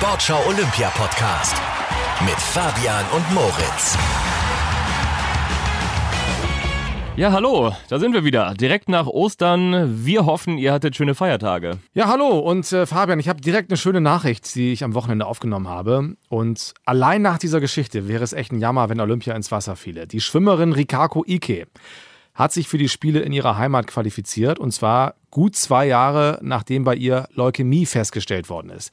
Sportschau Olympia Podcast mit Fabian und Moritz. Ja, hallo, da sind wir wieder. Direkt nach Ostern. Wir hoffen, ihr hattet schöne Feiertage. Ja, hallo und äh, Fabian, ich habe direkt eine schöne Nachricht, die ich am Wochenende aufgenommen habe. Und allein nach dieser Geschichte wäre es echt ein Jammer, wenn Olympia ins Wasser fiele. Die Schwimmerin Rikako Ike hat sich für die Spiele in ihrer Heimat qualifiziert und zwar gut zwei Jahre, nachdem bei ihr Leukämie festgestellt worden ist.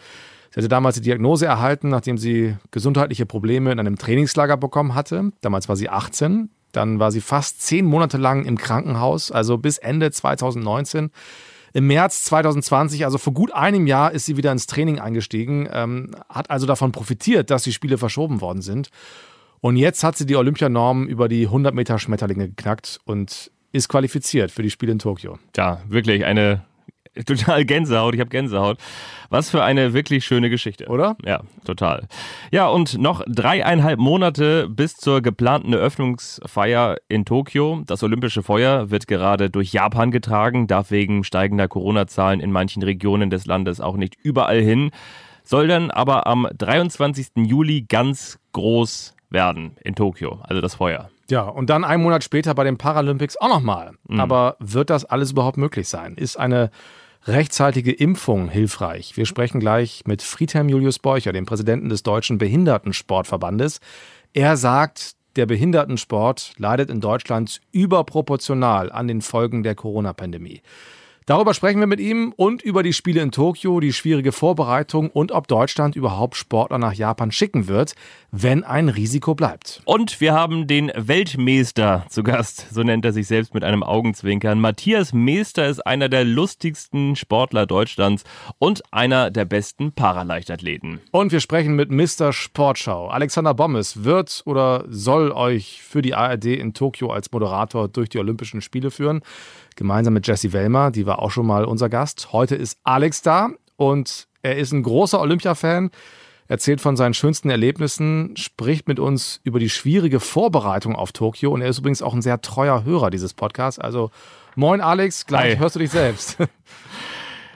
Sie hatte damals die Diagnose erhalten, nachdem sie gesundheitliche Probleme in einem Trainingslager bekommen hatte. Damals war sie 18. Dann war sie fast zehn Monate lang im Krankenhaus, also bis Ende 2019. Im März 2020, also vor gut einem Jahr, ist sie wieder ins Training eingestiegen, ähm, hat also davon profitiert, dass die Spiele verschoben worden sind. Und jetzt hat sie die Olympianorm über die 100 Meter Schmetterlinge geknackt und ist qualifiziert für die Spiele in Tokio. Ja, wirklich eine total Gänsehaut. Ich habe Gänsehaut. Was für eine wirklich schöne Geschichte. Oder? Ja, total. Ja, und noch dreieinhalb Monate bis zur geplanten Eröffnungsfeier in Tokio. Das Olympische Feuer wird gerade durch Japan getragen, darf wegen steigender Corona-Zahlen in manchen Regionen des Landes auch nicht überall hin, soll dann aber am 23. Juli ganz groß werden in Tokio, also das Feuer. Ja, und dann einen Monat später bei den Paralympics auch nochmal. Mhm. Aber wird das alles überhaupt möglich sein? Ist eine rechtzeitige Impfung hilfreich? Wir sprechen gleich mit Friedhelm Julius Beucher, dem Präsidenten des Deutschen Behindertensportverbandes. Er sagt, der Behindertensport leidet in Deutschland überproportional an den Folgen der Corona-Pandemie. Darüber sprechen wir mit ihm und über die Spiele in Tokio, die schwierige Vorbereitung und ob Deutschland überhaupt Sportler nach Japan schicken wird, wenn ein Risiko bleibt. Und wir haben den Weltmeister zu Gast, so nennt er sich selbst mit einem Augenzwinkern. Matthias Meester ist einer der lustigsten Sportler Deutschlands und einer der besten Paraleichtathleten. Und wir sprechen mit Mr. Sportschau. Alexander Bommes wird oder soll euch für die ARD in Tokio als Moderator durch die Olympischen Spiele führen gemeinsam mit Jessie Wellmer, die war auch schon mal unser Gast. Heute ist Alex da und er ist ein großer Olympia-Fan, erzählt von seinen schönsten Erlebnissen, spricht mit uns über die schwierige Vorbereitung auf Tokio und er ist übrigens auch ein sehr treuer Hörer dieses Podcasts. Also moin Alex, gleich Hi. hörst du dich selbst.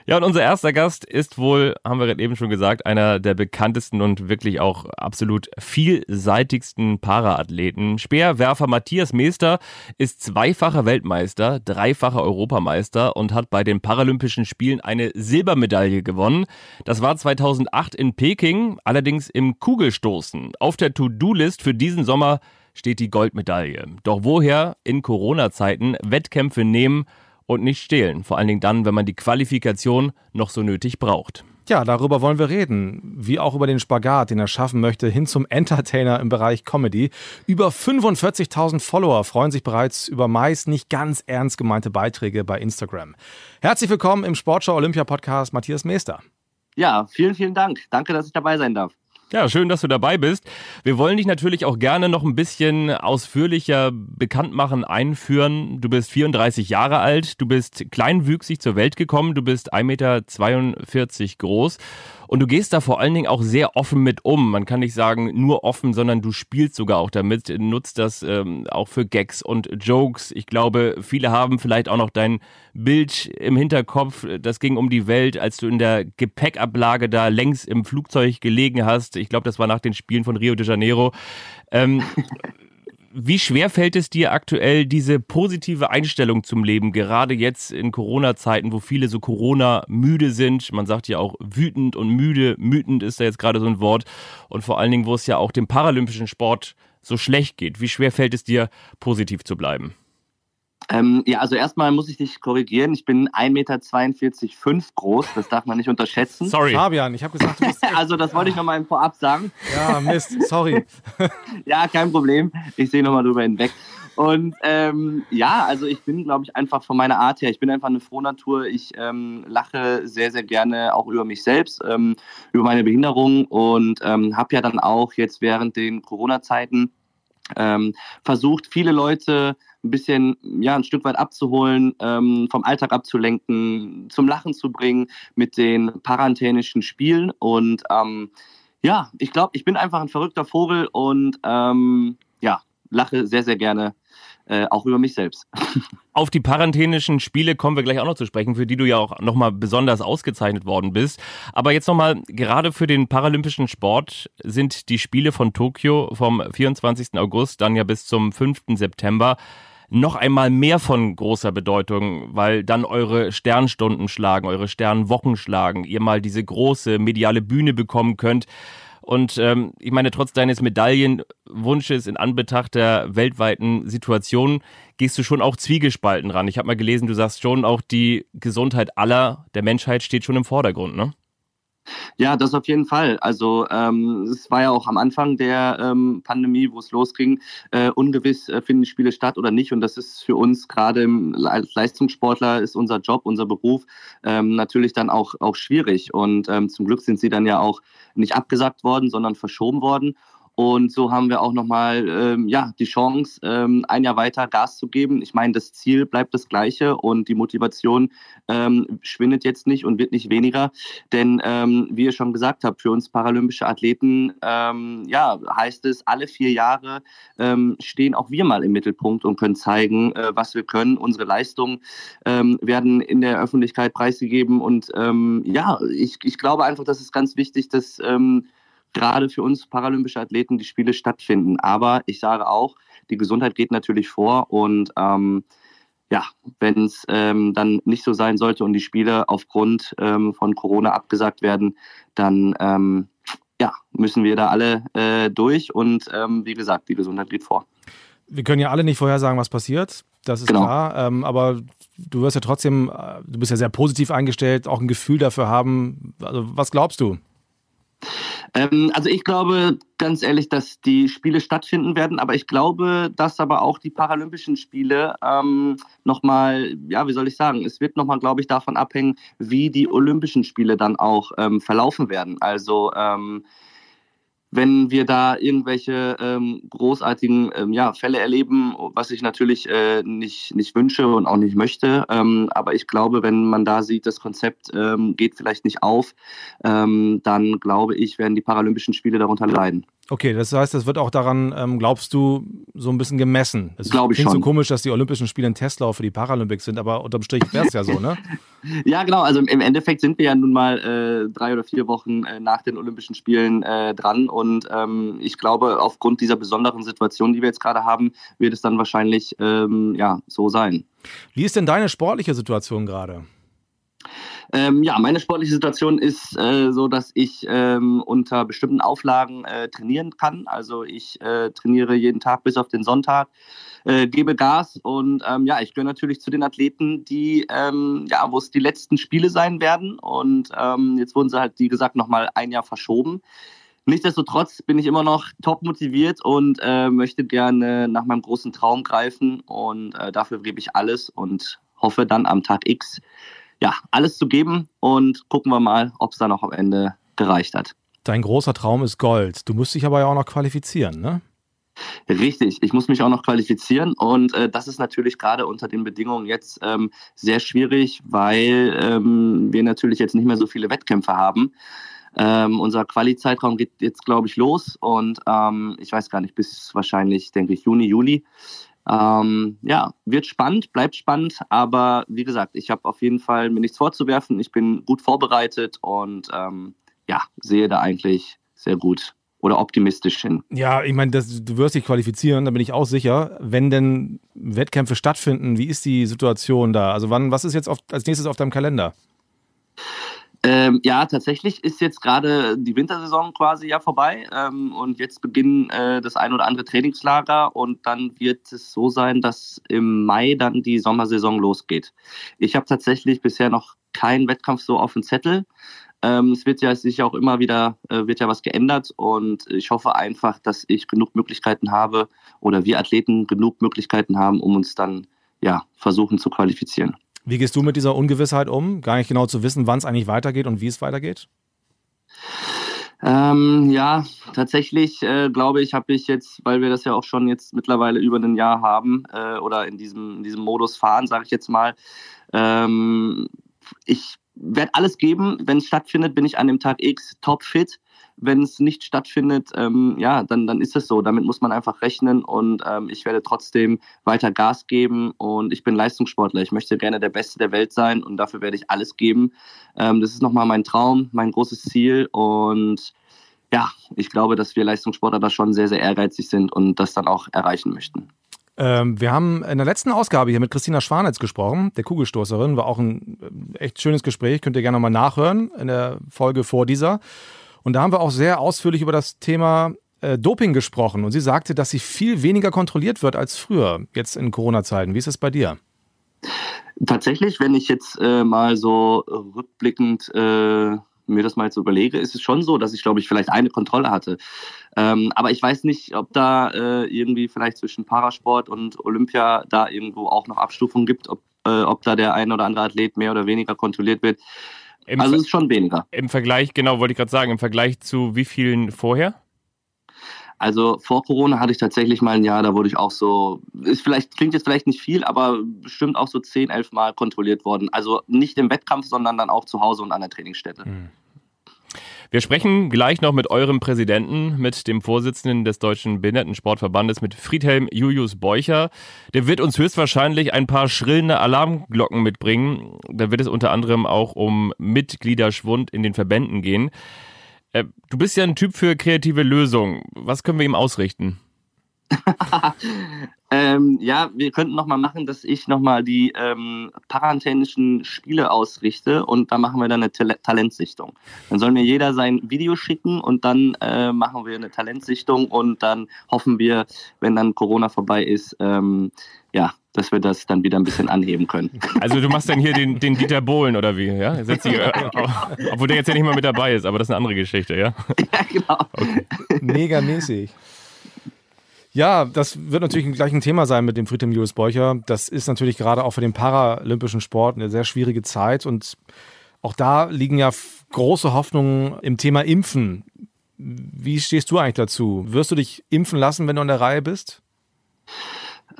Ja, und unser erster Gast ist wohl, haben wir gerade eben schon gesagt, einer der bekanntesten und wirklich auch absolut vielseitigsten Paraathleten. Speerwerfer Matthias Meester ist zweifacher Weltmeister, dreifacher Europameister und hat bei den Paralympischen Spielen eine Silbermedaille gewonnen. Das war 2008 in Peking, allerdings im Kugelstoßen. Auf der To-Do-List für diesen Sommer steht die Goldmedaille. Doch woher in Corona-Zeiten Wettkämpfe nehmen und nicht stehlen. Vor allen Dingen dann, wenn man die Qualifikation noch so nötig braucht. Ja, darüber wollen wir reden. Wie auch über den Spagat, den er schaffen möchte, hin zum Entertainer im Bereich Comedy. Über 45.000 Follower freuen sich bereits über meist nicht ganz ernst gemeinte Beiträge bei Instagram. Herzlich willkommen im Sportschau Olympia Podcast Matthias Meester. Ja, vielen, vielen Dank. Danke, dass ich dabei sein darf. Ja, schön, dass du dabei bist. Wir wollen dich natürlich auch gerne noch ein bisschen ausführlicher bekannt machen, einführen. Du bist 34 Jahre alt, du bist kleinwüchsig zur Welt gekommen, du bist 1,42 Meter groß und du gehst da vor allen Dingen auch sehr offen mit um. Man kann nicht sagen nur offen, sondern du spielst sogar auch damit, nutzt das ähm, auch für Gags und Jokes. Ich glaube, viele haben vielleicht auch noch dein Bild im Hinterkopf. Das ging um die Welt, als du in der Gepäckablage da längs im Flugzeug gelegen hast. Ich glaube, das war nach den Spielen von Rio de Janeiro. Ähm, wie schwer fällt es dir aktuell, diese positive Einstellung zum Leben, gerade jetzt in Corona-Zeiten, wo viele so Corona-müde sind? Man sagt ja auch wütend und müde. Mütend ist da jetzt gerade so ein Wort. Und vor allen Dingen, wo es ja auch dem paralympischen Sport so schlecht geht. Wie schwer fällt es dir, positiv zu bleiben? Ähm, ja, also erstmal muss ich dich korrigieren. Ich bin 1,42 Meter groß. Das darf man nicht unterschätzen. Sorry. Fabian, ich habe gesagt, du bist. also, das wollte ich nochmal vorab sagen. Ja, Mist, sorry. ja, kein Problem. Ich sehe nochmal drüber hinweg. Und ähm, ja, also ich bin, glaube ich, einfach von meiner Art her, ich bin einfach eine Frohnatur. Ich ähm, lache sehr, sehr gerne auch über mich selbst, ähm, über meine Behinderung und ähm, habe ja dann auch jetzt während den Corona-Zeiten ähm, versucht, viele Leute ein bisschen, ja, ein Stück weit abzuholen, ähm, vom Alltag abzulenken, zum Lachen zu bringen mit den parantänischen Spielen. Und ähm, ja, ich glaube, ich bin einfach ein verrückter Vogel und ähm, ja, lache sehr, sehr gerne äh, auch über mich selbst. Auf die parenthenischen Spiele kommen wir gleich auch noch zu sprechen, für die du ja auch nochmal besonders ausgezeichnet worden bist. Aber jetzt nochmal, gerade für den paralympischen Sport sind die Spiele von Tokio vom 24. August dann ja bis zum 5. September noch einmal mehr von großer Bedeutung, weil dann eure Sternstunden schlagen, eure Sternwochen schlagen, ihr mal diese große mediale Bühne bekommen könnt. Und ähm, ich meine, trotz deines Medaillenwunsches in Anbetracht der weltweiten Situation gehst du schon auch zwiegespalten ran. Ich habe mal gelesen, du sagst schon, auch die Gesundheit aller der Menschheit steht schon im Vordergrund, ne? Ja, das auf jeden Fall. Also ähm, es war ja auch am Anfang der ähm, Pandemie, wo es losging, äh, ungewiss, äh, finden die Spiele statt oder nicht. Und das ist für uns gerade als Leistungssportler ist unser Job, unser Beruf ähm, natürlich dann auch, auch schwierig. Und ähm, zum Glück sind sie dann ja auch nicht abgesagt worden, sondern verschoben worden. Und so haben wir auch nochmal ähm, ja, die Chance, ähm, ein Jahr weiter Gas zu geben. Ich meine, das Ziel bleibt das gleiche und die Motivation ähm, schwindet jetzt nicht und wird nicht weniger. Denn ähm, wie ihr schon gesagt habt, für uns paralympische Athleten ähm, ja, heißt es, alle vier Jahre ähm, stehen auch wir mal im Mittelpunkt und können zeigen, äh, was wir können. Unsere Leistungen werden in der Öffentlichkeit preisgegeben. Und ja, ich, ich glaube einfach, das ist ganz wichtig, dass gerade für uns paralympische Athleten die Spiele stattfinden. Aber ich sage auch, die Gesundheit geht natürlich vor und ähm, ja, wenn es ähm, dann nicht so sein sollte und die Spiele aufgrund ähm, von Corona abgesagt werden, dann ähm, ja, müssen wir da alle äh, durch und ähm, wie gesagt, die Gesundheit geht vor. Wir können ja alle nicht vorhersagen, was passiert. Das ist genau. klar. Ähm, aber du wirst ja trotzdem, äh, du bist ja sehr positiv eingestellt, auch ein Gefühl dafür haben. Also, was glaubst du? Ähm, also ich glaube ganz ehrlich, dass die Spiele stattfinden werden, aber ich glaube, dass aber auch die Paralympischen Spiele ähm, nochmal, ja, wie soll ich sagen, es wird nochmal, glaube ich, davon abhängen, wie die Olympischen Spiele dann auch ähm, verlaufen werden. Also ähm, wenn wir da irgendwelche ähm, großartigen ähm, ja, Fälle erleben, was ich natürlich äh, nicht, nicht wünsche und auch nicht möchte. Ähm, aber ich glaube, wenn man da sieht, das Konzept ähm, geht vielleicht nicht auf, ähm, dann glaube ich, werden die Paralympischen Spiele darunter leiden. Okay, das heißt, das wird auch daran, ähm, glaubst du, so ein bisschen gemessen. Es Glaube ich klingt schon. so komisch, dass die Olympischen Spiele ein Testlauf für die Paralympics sind, aber unterm Strich wäre es ja so, ne? ja, genau. Also im Endeffekt sind wir ja nun mal äh, drei oder vier Wochen äh, nach den Olympischen Spielen äh, dran und ähm, ich glaube, aufgrund dieser besonderen Situation, die wir jetzt gerade haben, wird es dann wahrscheinlich ähm, ja so sein. Wie ist denn deine sportliche Situation gerade? Ähm, ja, meine sportliche Situation ist äh, so, dass ich ähm, unter bestimmten Auflagen äh, trainieren kann. Also ich äh, trainiere jeden Tag bis auf den Sonntag, äh, gebe Gas und ähm, ja, ich gehöre natürlich zu den Athleten, die ähm, ja, wo es die letzten Spiele sein werden. Und ähm, jetzt wurden sie halt, wie gesagt, nochmal ein Jahr verschoben. Nichtsdestotrotz bin ich immer noch top motiviert und äh, möchte gerne nach meinem großen Traum greifen und äh, dafür gebe ich alles und hoffe dann am Tag X ja, alles zu geben und gucken wir mal, ob es dann auch am Ende gereicht hat. Dein großer Traum ist Gold. Du musst dich aber ja auch noch qualifizieren, ne? Richtig, ich muss mich auch noch qualifizieren und äh, das ist natürlich gerade unter den Bedingungen jetzt ähm, sehr schwierig, weil ähm, wir natürlich jetzt nicht mehr so viele Wettkämpfe haben. Ähm, unser Quali-Zeitraum geht jetzt, glaube ich, los und ähm, ich weiß gar nicht, bis wahrscheinlich, denke ich, Juni, Juli. Ähm, ja, wird spannend, bleibt spannend, aber wie gesagt, ich habe auf jeden Fall mir nichts vorzuwerfen. Ich bin gut vorbereitet und ähm, ja, sehe da eigentlich sehr gut oder optimistisch hin. Ja, ich meine, du wirst dich qualifizieren, da bin ich auch sicher. Wenn denn Wettkämpfe stattfinden, wie ist die Situation da? Also wann, was ist jetzt auf, als nächstes auf deinem Kalender? Ähm, ja, tatsächlich ist jetzt gerade die Wintersaison quasi ja vorbei ähm, und jetzt beginnen äh, das ein oder andere Trainingslager und dann wird es so sein, dass im Mai dann die Sommersaison losgeht. Ich habe tatsächlich bisher noch keinen Wettkampf so auf dem Zettel. Ähm, es wird ja sicher auch immer wieder äh, wird ja was geändert und ich hoffe einfach, dass ich genug Möglichkeiten habe oder wir Athleten genug Möglichkeiten haben, um uns dann ja versuchen zu qualifizieren. Wie gehst du mit dieser Ungewissheit um? Gar nicht genau zu wissen, wann es eigentlich weitergeht und wie es weitergeht? Ähm, ja, tatsächlich äh, glaube ich, habe ich jetzt, weil wir das ja auch schon jetzt mittlerweile über ein Jahr haben äh, oder in diesem, in diesem Modus fahren, sage ich jetzt mal, ähm, ich werde alles geben. Wenn es stattfindet, bin ich an dem Tag X topfit wenn es nicht stattfindet, ähm, ja, dann, dann ist es so. Damit muss man einfach rechnen und ähm, ich werde trotzdem weiter Gas geben und ich bin Leistungssportler. Ich möchte gerne der Beste der Welt sein und dafür werde ich alles geben. Ähm, das ist nochmal mein Traum, mein großes Ziel und ja, ich glaube, dass wir Leistungssportler da schon sehr, sehr ehrgeizig sind und das dann auch erreichen möchten. Ähm, wir haben in der letzten Ausgabe hier mit Christina Schwanitz gesprochen, der Kugelstoßerin. War auch ein äh, echt schönes Gespräch. Könnt ihr gerne nochmal nachhören in der Folge vor dieser. Und da haben wir auch sehr ausführlich über das Thema äh, Doping gesprochen. Und sie sagte, dass sie viel weniger kontrolliert wird als früher, jetzt in Corona-Zeiten. Wie ist es bei dir? Tatsächlich, wenn ich jetzt äh, mal so rückblickend äh, mir das mal jetzt überlege, ist es schon so, dass ich, glaube ich, vielleicht eine Kontrolle hatte. Ähm, aber ich weiß nicht, ob da äh, irgendwie vielleicht zwischen Parasport und Olympia da irgendwo auch noch Abstufungen gibt, ob, äh, ob da der ein oder andere Athlet mehr oder weniger kontrolliert wird. Im also es ist schon weniger. Im Vergleich, genau, wollte ich gerade sagen, im Vergleich zu wie vielen vorher? Also vor Corona hatte ich tatsächlich mal ein Jahr, da wurde ich auch so, ist vielleicht, klingt jetzt vielleicht nicht viel, aber bestimmt auch so 10, 11 Mal kontrolliert worden. Also nicht im Wettkampf, sondern dann auch zu Hause und an der Trainingsstätte. Mhm. Wir sprechen gleich noch mit eurem Präsidenten, mit dem Vorsitzenden des Deutschen Behindertensportverbandes, mit Friedhelm Julius Beucher. Der wird uns höchstwahrscheinlich ein paar schrillende Alarmglocken mitbringen. Da wird es unter anderem auch um Mitgliederschwund in den Verbänden gehen. Äh, du bist ja ein Typ für kreative Lösungen. Was können wir ihm ausrichten? ähm, ja, wir könnten nochmal machen, dass ich nochmal die ähm, parantänischen Spiele ausrichte und da machen wir dann eine Tal Talentsichtung. Dann soll mir jeder sein Video schicken und dann äh, machen wir eine Talentsichtung und dann hoffen wir, wenn dann Corona vorbei ist, ähm, ja, dass wir das dann wieder ein bisschen anheben können. Also du machst dann hier den, den Dieter Bohlen oder wie, ja? Setz dich, äh, obwohl der jetzt ja nicht mal mit dabei ist, aber das ist eine andere Geschichte, ja? Ja, genau. Okay. Megamäßig. Ja, das wird natürlich gleich ein Thema sein mit dem Friedhelm Julius Beucher. Das ist natürlich gerade auch für den paralympischen Sport eine sehr schwierige Zeit und auch da liegen ja große Hoffnungen im Thema Impfen. Wie stehst du eigentlich dazu? Wirst du dich impfen lassen, wenn du an der Reihe bist?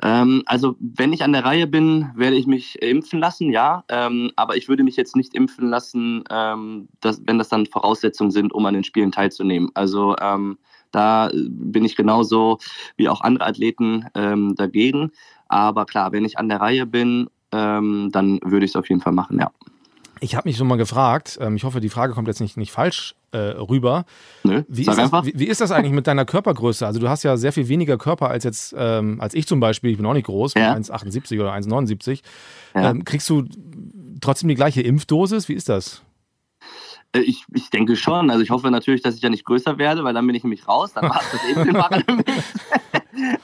Ähm, also wenn ich an der Reihe bin, werde ich mich impfen lassen, ja. Ähm, aber ich würde mich jetzt nicht impfen lassen, ähm, dass, wenn das dann Voraussetzungen sind, um an den Spielen teilzunehmen. Also ähm, da bin ich genauso wie auch andere Athleten ähm, dagegen. Aber klar, wenn ich an der Reihe bin, ähm, dann würde ich es auf jeden Fall machen, ja. Ich habe mich schon mal gefragt, ähm, ich hoffe, die Frage kommt jetzt nicht, nicht falsch äh, rüber. Nö, wie, ist das, wie, wie, ist das eigentlich mit deiner Körpergröße? Also du hast ja sehr viel weniger Körper als jetzt, ähm, als ich zum Beispiel, ich bin auch nicht groß, ja. 1,78 oder 1,79. Ja. Ähm, kriegst du trotzdem die gleiche Impfdosis? Wie ist das? Äh, ich, ich denke schon. Also ich hoffe natürlich, dass ich ja nicht größer werde, weil dann bin ich nämlich raus. Dann macht das eben den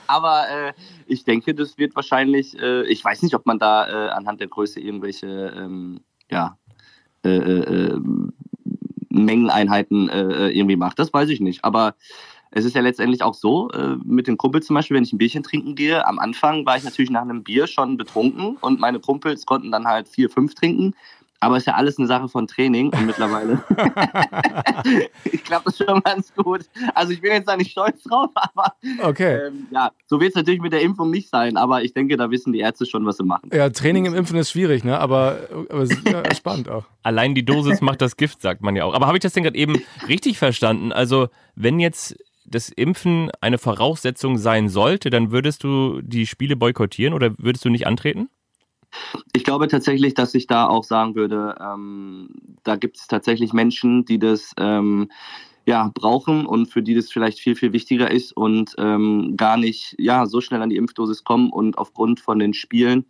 Aber äh, ich denke, das wird wahrscheinlich, äh, ich weiß nicht, ob man da äh, anhand der Größe irgendwelche ähm, ja, äh, äh, Mengeneinheiten irgendwie macht. Das weiß ich nicht. Aber es ist ja letztendlich auch so, mit den Kumpels zum Beispiel, wenn ich ein Bierchen trinken gehe, am Anfang war ich natürlich nach einem Bier schon betrunken und meine Kumpels konnten dann halt vier, fünf trinken. Aber ist ja alles eine Sache von Training und mittlerweile. ich glaube, das schon ganz gut. Also ich bin jetzt da nicht stolz drauf, aber okay. Ähm, ja, so wird es natürlich mit der Impfung nicht sein, aber ich denke, da wissen die Ärzte schon, was sie machen. Ja, Training im Impfen ist schwierig, ne? Aber, aber ja, spannend auch. Allein die Dosis macht das Gift, sagt man ja auch. Aber habe ich das denn gerade eben richtig verstanden? Also, wenn jetzt das Impfen eine Voraussetzung sein sollte, dann würdest du die Spiele boykottieren oder würdest du nicht antreten? Ich glaube tatsächlich, dass ich da auch sagen würde, ähm, da gibt es tatsächlich Menschen, die das ähm, ja, brauchen und für die das vielleicht viel, viel wichtiger ist und ähm, gar nicht ja, so schnell an die Impfdosis kommen und aufgrund von den Spielen.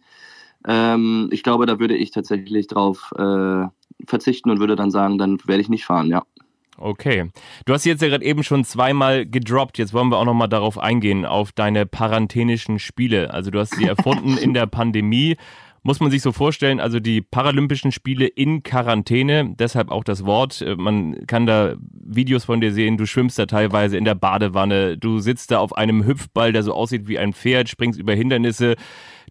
Ähm, ich glaube, da würde ich tatsächlich drauf äh, verzichten und würde dann sagen, dann werde ich nicht fahren, ja. Okay. Du hast jetzt ja gerade eben schon zweimal gedroppt. Jetzt wollen wir auch nochmal darauf eingehen, auf deine paranthenischen Spiele. Also du hast sie erfunden in der Pandemie muss man sich so vorstellen, also die Paralympischen Spiele in Quarantäne, deshalb auch das Wort. Äh, man kann da Videos von dir sehen, du schwimmst da teilweise in der Badewanne, du sitzt da auf einem Hüpfball, der so aussieht wie ein Pferd, springst über Hindernisse.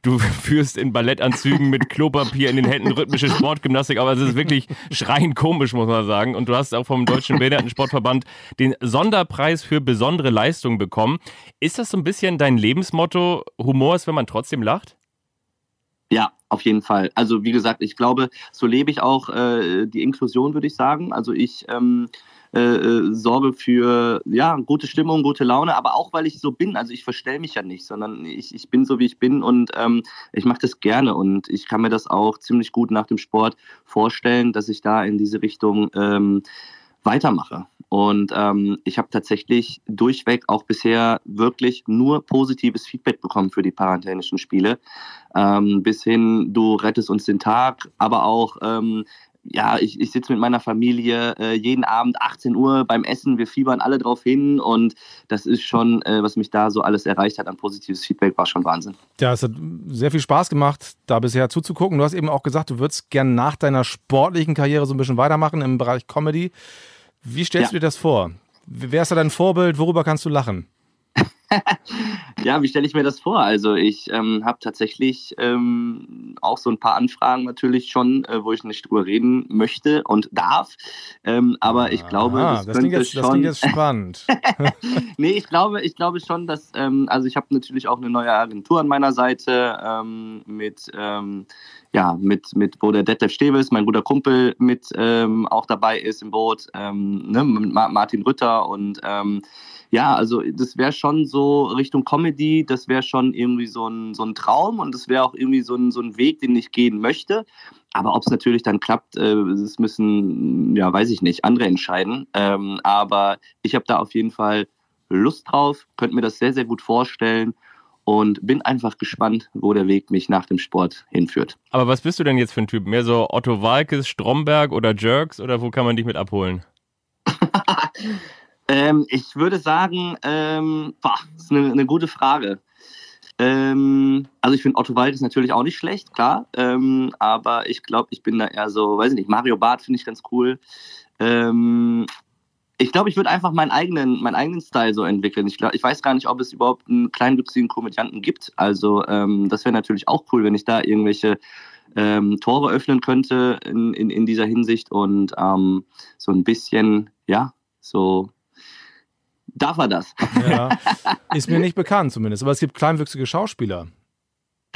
Du führst in Ballettanzügen mit Klopapier in den Händen rhythmische Sportgymnastik, aber es ist wirklich schreiend komisch, muss man sagen. Und du hast auch vom Deutschen Behindertensportverband den Sonderpreis für besondere Leistung bekommen. Ist das so ein bisschen dein Lebensmotto? Humor ist, wenn man trotzdem lacht? Ja, auf jeden Fall. Also wie gesagt, ich glaube, so lebe ich auch äh, die Inklusion, würde ich sagen. Also ich ähm, äh, äh, sorge für ja, gute Stimmung, gute Laune, aber auch weil ich so bin. Also ich verstelle mich ja nicht, sondern ich, ich bin so, wie ich bin und ähm, ich mache das gerne und ich kann mir das auch ziemlich gut nach dem Sport vorstellen, dass ich da in diese Richtung ähm, weitermache. Und ähm, ich habe tatsächlich durchweg auch bisher wirklich nur positives Feedback bekommen für die Parantenischen Spiele. Ähm, bis hin, du rettest uns den Tag, aber auch ähm, ja, ich, ich sitze mit meiner Familie äh, jeden Abend 18 Uhr beim Essen, wir fiebern alle drauf hin und das ist schon, äh, was mich da so alles erreicht hat an positives Feedback, war schon Wahnsinn. Ja, es hat sehr viel Spaß gemacht, da bisher zuzugucken. Du hast eben auch gesagt, du würdest gern nach deiner sportlichen Karriere so ein bisschen weitermachen im Bereich Comedy. Wie stellst ja. du dir das vor? Wer ist da dein Vorbild? Worüber kannst du lachen? ja, wie stelle ich mir das vor? Also ich ähm, habe tatsächlich ähm, auch so ein paar Anfragen natürlich schon, äh, wo ich nicht drüber reden möchte und darf. Ähm, aber ich glaube, ah, das, das, klingt jetzt, schon... das klingt jetzt spannend. nee, ich glaube, ich glaube schon, dass ähm, also ich habe natürlich auch eine neue Agentur an meiner Seite ähm, mit ähm, ja, mit, mit wo der Detlef Steves, mein guter Kumpel, mit ähm, auch dabei ist im Boot, ähm, ne, mit Martin Rütter und ähm, ja, also das wäre schon so Richtung Comedy, das wäre schon irgendwie so ein, so ein Traum und das wäre auch irgendwie so ein, so ein Weg, den ich gehen möchte. Aber ob es natürlich dann klappt, äh, das müssen, ja, weiß ich nicht, andere entscheiden. Ähm, aber ich habe da auf jeden Fall Lust drauf, könnte mir das sehr, sehr gut vorstellen und bin einfach gespannt, wo der Weg mich nach dem Sport hinführt. Aber was bist du denn jetzt für ein Typ? Mehr so Otto Walkes, Stromberg oder Jerks oder wo kann man dich mit abholen? Ähm, ich würde sagen, ähm, boah, das ist eine, eine gute Frage. Ähm, also ich finde Otto Wald ist natürlich auch nicht schlecht, klar. Ähm, aber ich glaube, ich bin da eher so, weiß ich nicht, Mario Barth finde ich ganz cool. Ähm, ich glaube, ich würde einfach meinen eigenen, meinen eigenen Style so entwickeln. Ich, glaub, ich weiß gar nicht, ob es überhaupt einen kleinwüchsigen Komödianten gibt. Also ähm, das wäre natürlich auch cool, wenn ich da irgendwelche ähm, Tore öffnen könnte in, in, in dieser Hinsicht und ähm, so ein bisschen, ja, so darf er das. Ja. Ist mir nicht bekannt zumindest, aber es gibt kleinwüchsige Schauspieler.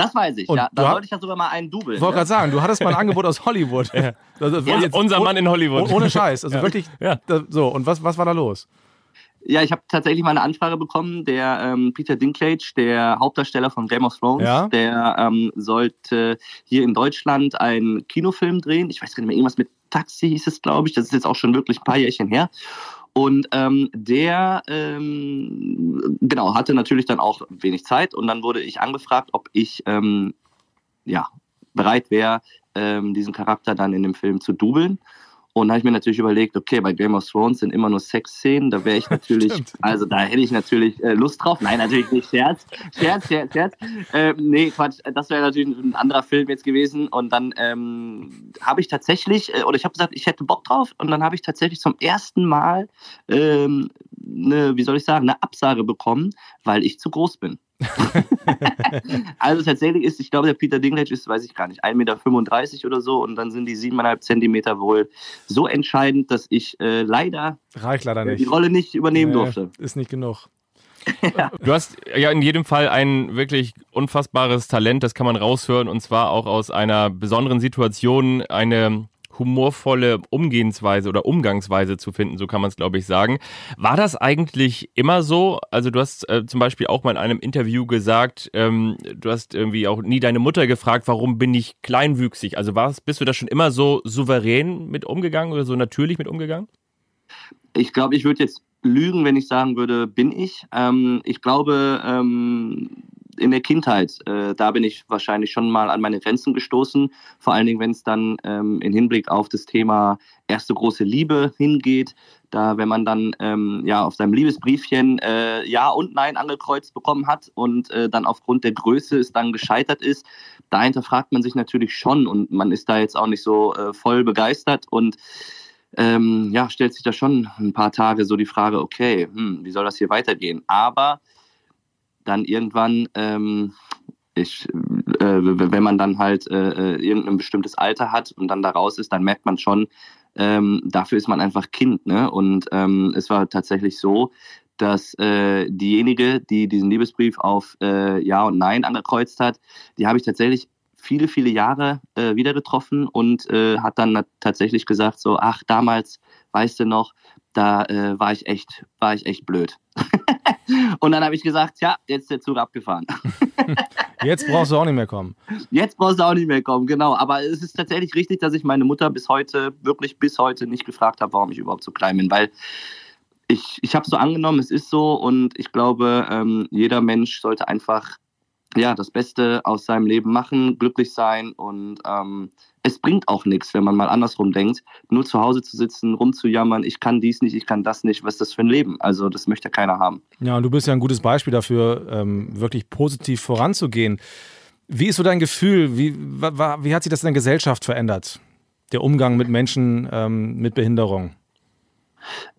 Das weiß ich, Und ja. Da wollte ich ja sogar mal einen Double. Ich wollte ne? gerade sagen, du hattest mal ein Angebot aus Hollywood. Ja. Also, ja, jetzt, unser Mann in Hollywood. Ohne Scheiß. Also wirklich. Da, so, und was, was war da los? Ja, ich habe tatsächlich mal eine Anfrage bekommen. Der ähm, Peter Dinklage, der Hauptdarsteller von Game of Thrones, ja? der ähm, sollte hier in Deutschland einen Kinofilm drehen. Ich weiß gar nicht mehr, irgendwas mit Taxi hieß es, glaube ich. Das ist jetzt auch schon wirklich ein paar Jährchen her. Und ähm, der ähm, genau hatte natürlich dann auch wenig Zeit und dann wurde ich angefragt, ob ich ähm, ja bereit wäre, ähm, diesen Charakter dann in dem Film zu dubeln. Und da habe ich mir natürlich überlegt, okay, bei Game of Thrones sind immer nur Sexszenen, da wäre ich natürlich, also da hätte ich natürlich äh, Lust drauf. Nein, natürlich nicht, Scherz, Scherz, Scherz, Scherz. Ähm, nee, Quatsch, das wäre natürlich ein anderer Film jetzt gewesen. Und dann ähm, habe ich tatsächlich, äh, oder ich habe gesagt, ich hätte Bock drauf. Und dann habe ich tatsächlich zum ersten Mal ähm, eine, wie soll ich sagen, eine Absage bekommen, weil ich zu groß bin. also tatsächlich ist, ich glaube, der Peter Dinklage ist, weiß ich gar nicht, 1,35 Meter oder so und dann sind die 7,5 Zentimeter wohl so entscheidend, dass ich äh, leider, Reicht leider nicht. die Rolle nicht übernehmen nee, durfte. Ist nicht genug. Ja. Du hast ja in jedem Fall ein wirklich unfassbares Talent, das kann man raushören, und zwar auch aus einer besonderen Situation eine humorvolle Umgehensweise oder Umgangsweise zu finden, so kann man es, glaube ich, sagen. War das eigentlich immer so? Also du hast äh, zum Beispiel auch mal in einem Interview gesagt, ähm, du hast irgendwie auch nie deine Mutter gefragt, warum bin ich kleinwüchsig? Also warst, bist du da schon immer so souverän mit umgegangen oder so natürlich mit umgegangen? Ich glaube, ich würde jetzt lügen, wenn ich sagen würde, bin ich. Ähm, ich glaube, ähm, in der Kindheit, äh, da bin ich wahrscheinlich schon mal an meine Grenzen gestoßen. Vor allen Dingen, wenn es dann ähm, in Hinblick auf das Thema erste große Liebe hingeht. Da, wenn man dann ähm, ja auf seinem Liebesbriefchen äh, Ja und Nein angekreuzt bekommen hat und äh, dann aufgrund der Größe es dann gescheitert ist, da hinterfragt man sich natürlich schon und man ist da jetzt auch nicht so äh, voll begeistert und ähm, ja, stellt sich da schon ein paar Tage so die Frage, okay, hm, wie soll das hier weitergehen? Aber dann irgendwann, ähm, ich, äh, wenn man dann halt äh, äh, irgendein bestimmtes Alter hat und dann da raus ist, dann merkt man schon, ähm, dafür ist man einfach Kind. Ne? Und ähm, es war tatsächlich so, dass äh, diejenige, die diesen Liebesbrief auf äh, Ja und Nein angekreuzt hat, die habe ich tatsächlich viele, viele Jahre äh, wieder getroffen und äh, hat dann tatsächlich gesagt, so, ach, damals, weißt du noch, da äh, war ich echt, war ich echt blöd. und dann habe ich gesagt, ja, jetzt ist der Zug abgefahren. jetzt brauchst du auch nicht mehr kommen. Jetzt brauchst du auch nicht mehr kommen, genau. Aber es ist tatsächlich richtig, dass ich meine Mutter bis heute, wirklich bis heute nicht gefragt habe, warum ich überhaupt so klein bin, weil ich, ich habe es so angenommen, es ist so und ich glaube, ähm, jeder Mensch sollte einfach ja, das Beste aus seinem Leben machen, glücklich sein und ähm, es bringt auch nichts, wenn man mal andersrum denkt, nur zu Hause zu sitzen, rumzujammern, ich kann dies nicht, ich kann das nicht, was ist das für ein Leben? Also das möchte keiner haben. Ja, und du bist ja ein gutes Beispiel dafür, ähm, wirklich positiv voranzugehen. Wie ist so dein Gefühl? Wie, wie hat sich das in der Gesellschaft verändert? Der Umgang mit Menschen ähm, mit Behinderung?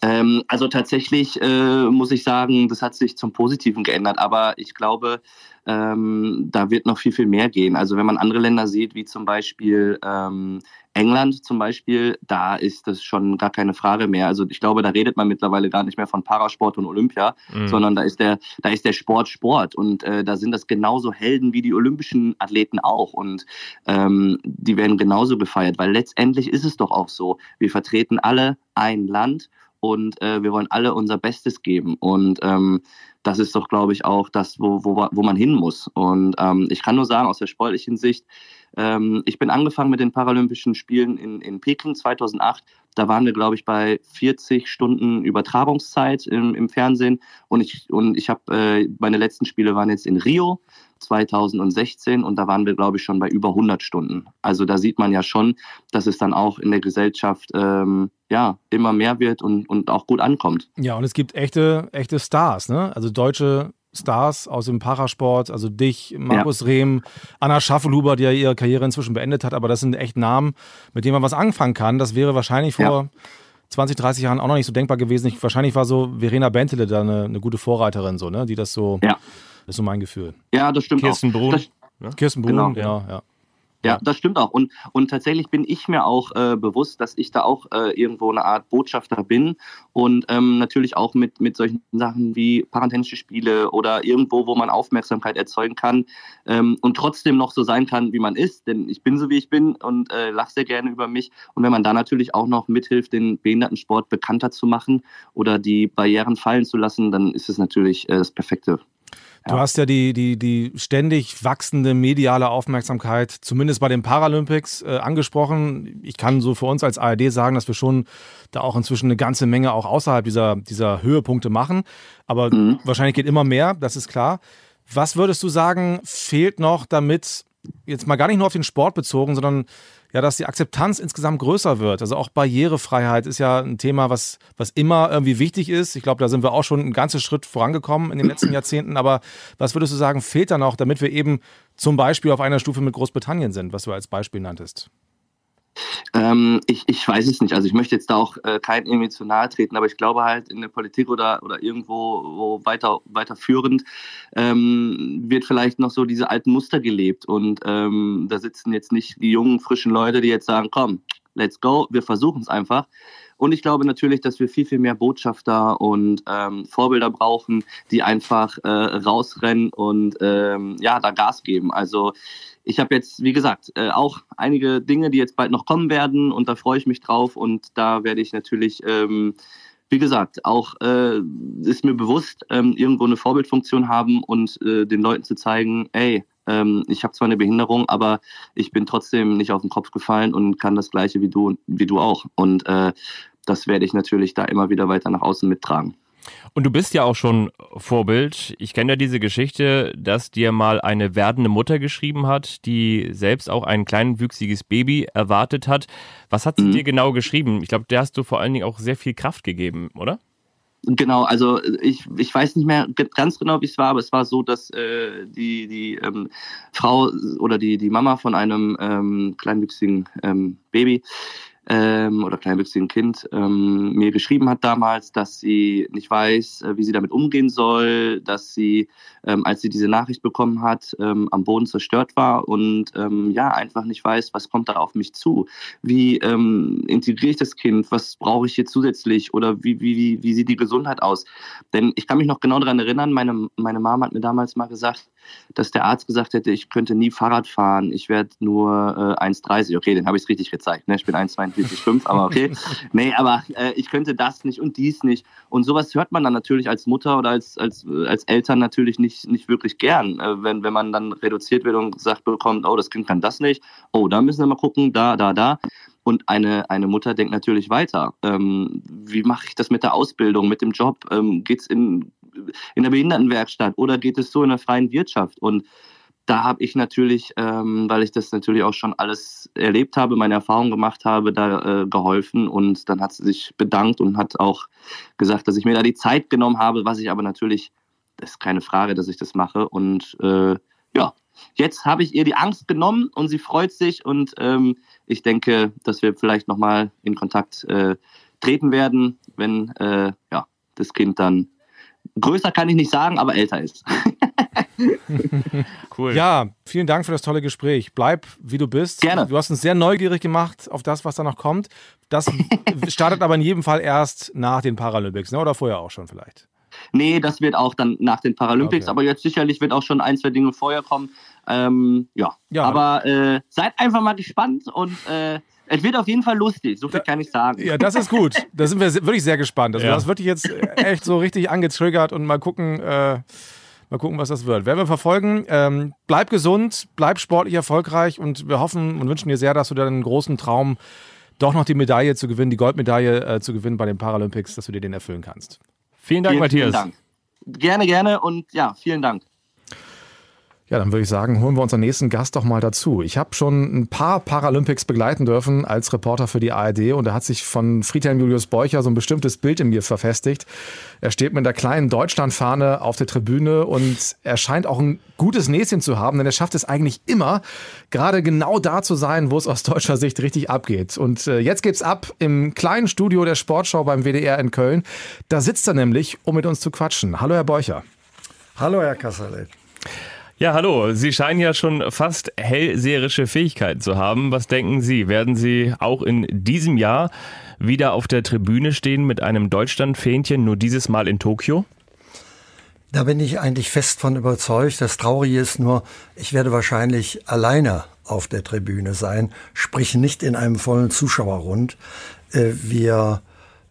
Ähm, also tatsächlich äh, muss ich sagen, das hat sich zum Positiven geändert, aber ich glaube, ähm, da wird noch viel, viel mehr gehen. Also wenn man andere Länder sieht, wie zum Beispiel ähm, England zum Beispiel, da ist das schon gar keine Frage mehr. Also ich glaube, da redet man mittlerweile gar nicht mehr von Parasport und Olympia, mhm. sondern da ist der, da ist der Sport Sport und äh, da sind das genauso Helden wie die olympischen Athleten auch und ähm, die werden genauso gefeiert, weil letztendlich ist es doch auch so, wir vertreten alle ein Land und äh, wir wollen alle unser Bestes geben und ähm, das ist doch, glaube ich, auch das, wo, wo, wo man hin muss. Und ähm, ich kann nur sagen, aus der sportlichen Sicht, ähm, ich bin angefangen mit den Paralympischen Spielen in, in Peking 2008. Da waren wir, glaube ich, bei 40 Stunden Übertragungszeit im, im Fernsehen. Und ich, und ich habe, äh, meine letzten Spiele waren jetzt in Rio 2016 und da waren wir, glaube ich, schon bei über 100 Stunden. Also da sieht man ja schon, dass es dann auch in der Gesellschaft ähm, ja, immer mehr wird und, und auch gut ankommt. Ja, und es gibt echte, echte Stars, ne? Also deutsche Stars aus dem Parasport, also dich, Markus ja. Rehm, Anna Schaffelhuber, die ja ihre Karriere inzwischen beendet hat, aber das sind echt Namen, mit denen man was anfangen kann. Das wäre wahrscheinlich vor ja. 20, 30 Jahren auch noch nicht so denkbar gewesen. Ich, wahrscheinlich war so Verena Bentele da eine, eine, gute Vorreiterin, so, ne? die das so, ja. Das ist so mein Gefühl. Ja, das stimmt Kirsten auch. Brun. Das, ne? Kirsten Brun, genau, genau ja. Ja, das stimmt auch. Und, und tatsächlich bin ich mir auch äh, bewusst, dass ich da auch äh, irgendwo eine Art Botschafter bin und ähm, natürlich auch mit, mit solchen Sachen wie parenthetische Spiele oder irgendwo, wo man Aufmerksamkeit erzeugen kann ähm, und trotzdem noch so sein kann, wie man ist. Denn ich bin so, wie ich bin und äh, lache sehr gerne über mich. Und wenn man da natürlich auch noch mithilft, den Behindertensport bekannter zu machen oder die Barrieren fallen zu lassen, dann ist es natürlich äh, das perfekte Du hast ja die, die, die ständig wachsende mediale Aufmerksamkeit, zumindest bei den Paralympics, äh, angesprochen. Ich kann so für uns als ARD sagen, dass wir schon da auch inzwischen eine ganze Menge auch außerhalb dieser, dieser Höhepunkte machen. Aber mhm. wahrscheinlich geht immer mehr, das ist klar. Was würdest du sagen, fehlt noch, damit, jetzt mal gar nicht nur auf den Sport bezogen, sondern ja, dass die Akzeptanz insgesamt größer wird. Also auch Barrierefreiheit ist ja ein Thema, was, was immer irgendwie wichtig ist. Ich glaube, da sind wir auch schon einen ganzen Schritt vorangekommen in den letzten Jahrzehnten. Aber was würdest du sagen, fehlt da noch, damit wir eben zum Beispiel auf einer Stufe mit Großbritannien sind, was du als Beispiel nanntest? Ähm, ich, ich weiß es nicht. Also ich möchte jetzt da auch äh, kein irgendwie zu nahe treten, aber ich glaube halt in der Politik oder, oder irgendwo wo weiter, weiterführend ähm, wird vielleicht noch so diese alten Muster gelebt. Und ähm, da sitzen jetzt nicht die jungen, frischen Leute, die jetzt sagen, komm, let's go, wir versuchen es einfach. Und ich glaube natürlich, dass wir viel, viel mehr Botschafter und ähm, Vorbilder brauchen, die einfach äh, rausrennen und ähm, ja, da Gas geben. Also ich habe jetzt, wie gesagt, äh, auch einige Dinge, die jetzt bald noch kommen werden und da freue ich mich drauf und da werde ich natürlich, ähm, wie gesagt, auch äh, ist mir bewusst, ähm, irgendwo eine Vorbildfunktion haben und äh, den Leuten zu zeigen, ey, ähm, ich habe zwar eine Behinderung, aber ich bin trotzdem nicht auf den Kopf gefallen und kann das Gleiche wie du, wie du auch. Und äh, das werde ich natürlich da immer wieder weiter nach außen mittragen. Und du bist ja auch schon Vorbild. Ich kenne ja diese Geschichte, dass dir mal eine werdende Mutter geschrieben hat, die selbst auch ein kleinwüchsiges Baby erwartet hat. Was hat sie mhm. dir genau geschrieben? Ich glaube, der hast du vor allen Dingen auch sehr viel Kraft gegeben, oder? Genau, also ich, ich weiß nicht mehr ganz genau, wie es war, aber es war so, dass äh, die, die ähm, Frau oder die, die Mama von einem ähm, kleinwüchsigen ähm, Baby ähm, oder kleinwüchsigen Kind ähm, mir geschrieben hat damals, dass sie nicht weiß, äh, wie sie damit umgehen soll, dass sie, ähm, als sie diese Nachricht bekommen hat, ähm, am Boden zerstört war und ähm, ja, einfach nicht weiß, was kommt da auf mich zu. Wie ähm, integriere ich das Kind? Was brauche ich hier zusätzlich? Oder wie, wie, wie, sieht die Gesundheit aus? Denn ich kann mich noch genau daran erinnern, meine, meine Mama hat mir damals mal gesagt, dass der Arzt gesagt hätte, ich könnte nie Fahrrad fahren, ich werde nur äh, 1,30. Okay, den habe ich es richtig gezeigt. Ne? Ich bin 1,42,5, aber okay. nee, aber äh, ich könnte das nicht und dies nicht. Und sowas hört man dann natürlich als Mutter oder als, als, als Eltern natürlich nicht, nicht wirklich gern, äh, wenn, wenn man dann reduziert wird und gesagt bekommt, oh, das Kind kann das nicht, oh, da müssen wir mal gucken, da, da, da. Und eine, eine Mutter denkt natürlich weiter. Ähm, wie mache ich das mit der Ausbildung, mit dem Job? Ähm, Geht es in in der Behindertenwerkstatt oder geht es so in der freien Wirtschaft? Und da habe ich natürlich, ähm, weil ich das natürlich auch schon alles erlebt habe, meine Erfahrungen gemacht habe, da äh, geholfen und dann hat sie sich bedankt und hat auch gesagt, dass ich mir da die Zeit genommen habe, was ich aber natürlich, das ist keine Frage, dass ich das mache und äh, ja, jetzt habe ich ihr die Angst genommen und sie freut sich und ähm, ich denke, dass wir vielleicht nochmal in Kontakt äh, treten werden, wenn äh, ja, das Kind dann größer kann ich nicht sagen, aber älter ist. cool. Ja, vielen Dank für das tolle Gespräch. Bleib, wie du bist. Gerne. Du hast uns sehr neugierig gemacht auf das, was da noch kommt. Das startet aber in jedem Fall erst nach den Paralympics, ne? oder vorher auch schon vielleicht? Nee, das wird auch dann nach den Paralympics, okay. aber jetzt sicherlich wird auch schon ein, zwei Dinge vorher kommen. Ähm, ja. ja. aber äh, seid einfach mal gespannt und äh, es wird auf jeden Fall lustig, so viel kann ich sagen. Ja, das ist gut. Da sind wir wirklich sehr gespannt. Also ja. das wird dich jetzt echt so richtig angetriggert und mal gucken, äh, mal gucken, was das wird. Werden wir verfolgen. Ähm, bleib gesund, bleib sportlich erfolgreich und wir hoffen und wünschen dir sehr, dass du deinen großen Traum doch noch die Medaille zu gewinnen, die Goldmedaille äh, zu gewinnen bei den Paralympics, dass du dir den erfüllen kannst. Vielen Dank, vielen, Matthias. Vielen Dank. Gerne, gerne und ja, vielen Dank. Ja, dann würde ich sagen, holen wir unseren nächsten Gast doch mal dazu. Ich habe schon ein paar Paralympics begleiten dürfen als Reporter für die ARD und da hat sich von Friedhelm Julius Beucher so ein bestimmtes Bild in mir verfestigt. Er steht mit der kleinen Deutschlandfahne auf der Tribüne und er scheint auch ein gutes Näschen zu haben, denn er schafft es eigentlich immer, gerade genau da zu sein, wo es aus deutscher Sicht richtig abgeht. Und äh, jetzt geht's ab im kleinen Studio der Sportschau beim WDR in Köln. Da sitzt er nämlich, um mit uns zu quatschen. Hallo, Herr Beucher. Hallo, Herr Kasserlet. Ja, hallo. Sie scheinen ja schon fast hellseherische Fähigkeiten zu haben. Was denken Sie? Werden Sie auch in diesem Jahr wieder auf der Tribüne stehen mit einem Deutschlandfähnchen, nur dieses Mal in Tokio? Da bin ich eigentlich fest von überzeugt. Das Traurige ist nur, ich werde wahrscheinlich alleine auf der Tribüne sein, sprich nicht in einem vollen Zuschauerrund. Äh, wir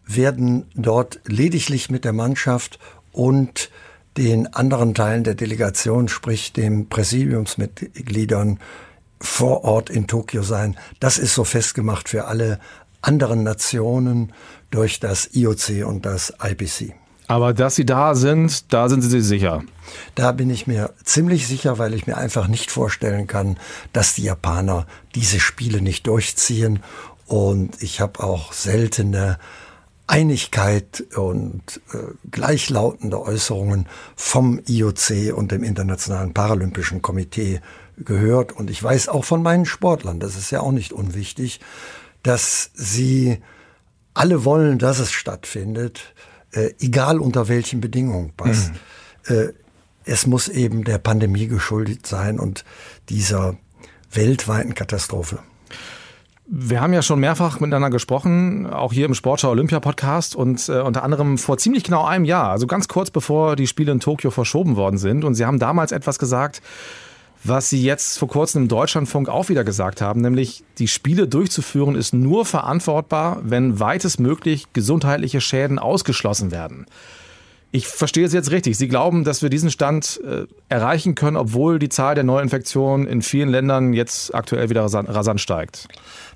werden dort lediglich mit der Mannschaft und den anderen Teilen der Delegation, sprich dem Präsidiumsmitgliedern vor Ort in Tokio sein. Das ist so festgemacht für alle anderen Nationen durch das IOC und das IPC. Aber dass Sie da sind, da sind Sie sich sicher. Da bin ich mir ziemlich sicher, weil ich mir einfach nicht vorstellen kann, dass die Japaner diese Spiele nicht durchziehen. Und ich habe auch seltene Einigkeit und äh, gleichlautende Äußerungen vom IOC und dem Internationalen Paralympischen Komitee gehört. Und ich weiß auch von meinen Sportlern, das ist ja auch nicht unwichtig, dass sie alle wollen, dass es stattfindet, äh, egal unter welchen Bedingungen passt. Mhm. Äh, es muss eben der Pandemie geschuldet sein und dieser weltweiten Katastrophe. Wir haben ja schon mehrfach miteinander gesprochen, auch hier im Sportschau Olympia Podcast und äh, unter anderem vor ziemlich genau einem Jahr, also ganz kurz bevor die Spiele in Tokio verschoben worden sind. Und Sie haben damals etwas gesagt, was Sie jetzt vor kurzem im Deutschlandfunk auch wieder gesagt haben, nämlich die Spiele durchzuführen ist nur verantwortbar, wenn weitestmöglich gesundheitliche Schäden ausgeschlossen werden. Ich verstehe es jetzt richtig. Sie glauben, dass wir diesen Stand äh, erreichen können, obwohl die Zahl der Neuinfektionen in vielen Ländern jetzt aktuell wieder rasant, rasant steigt.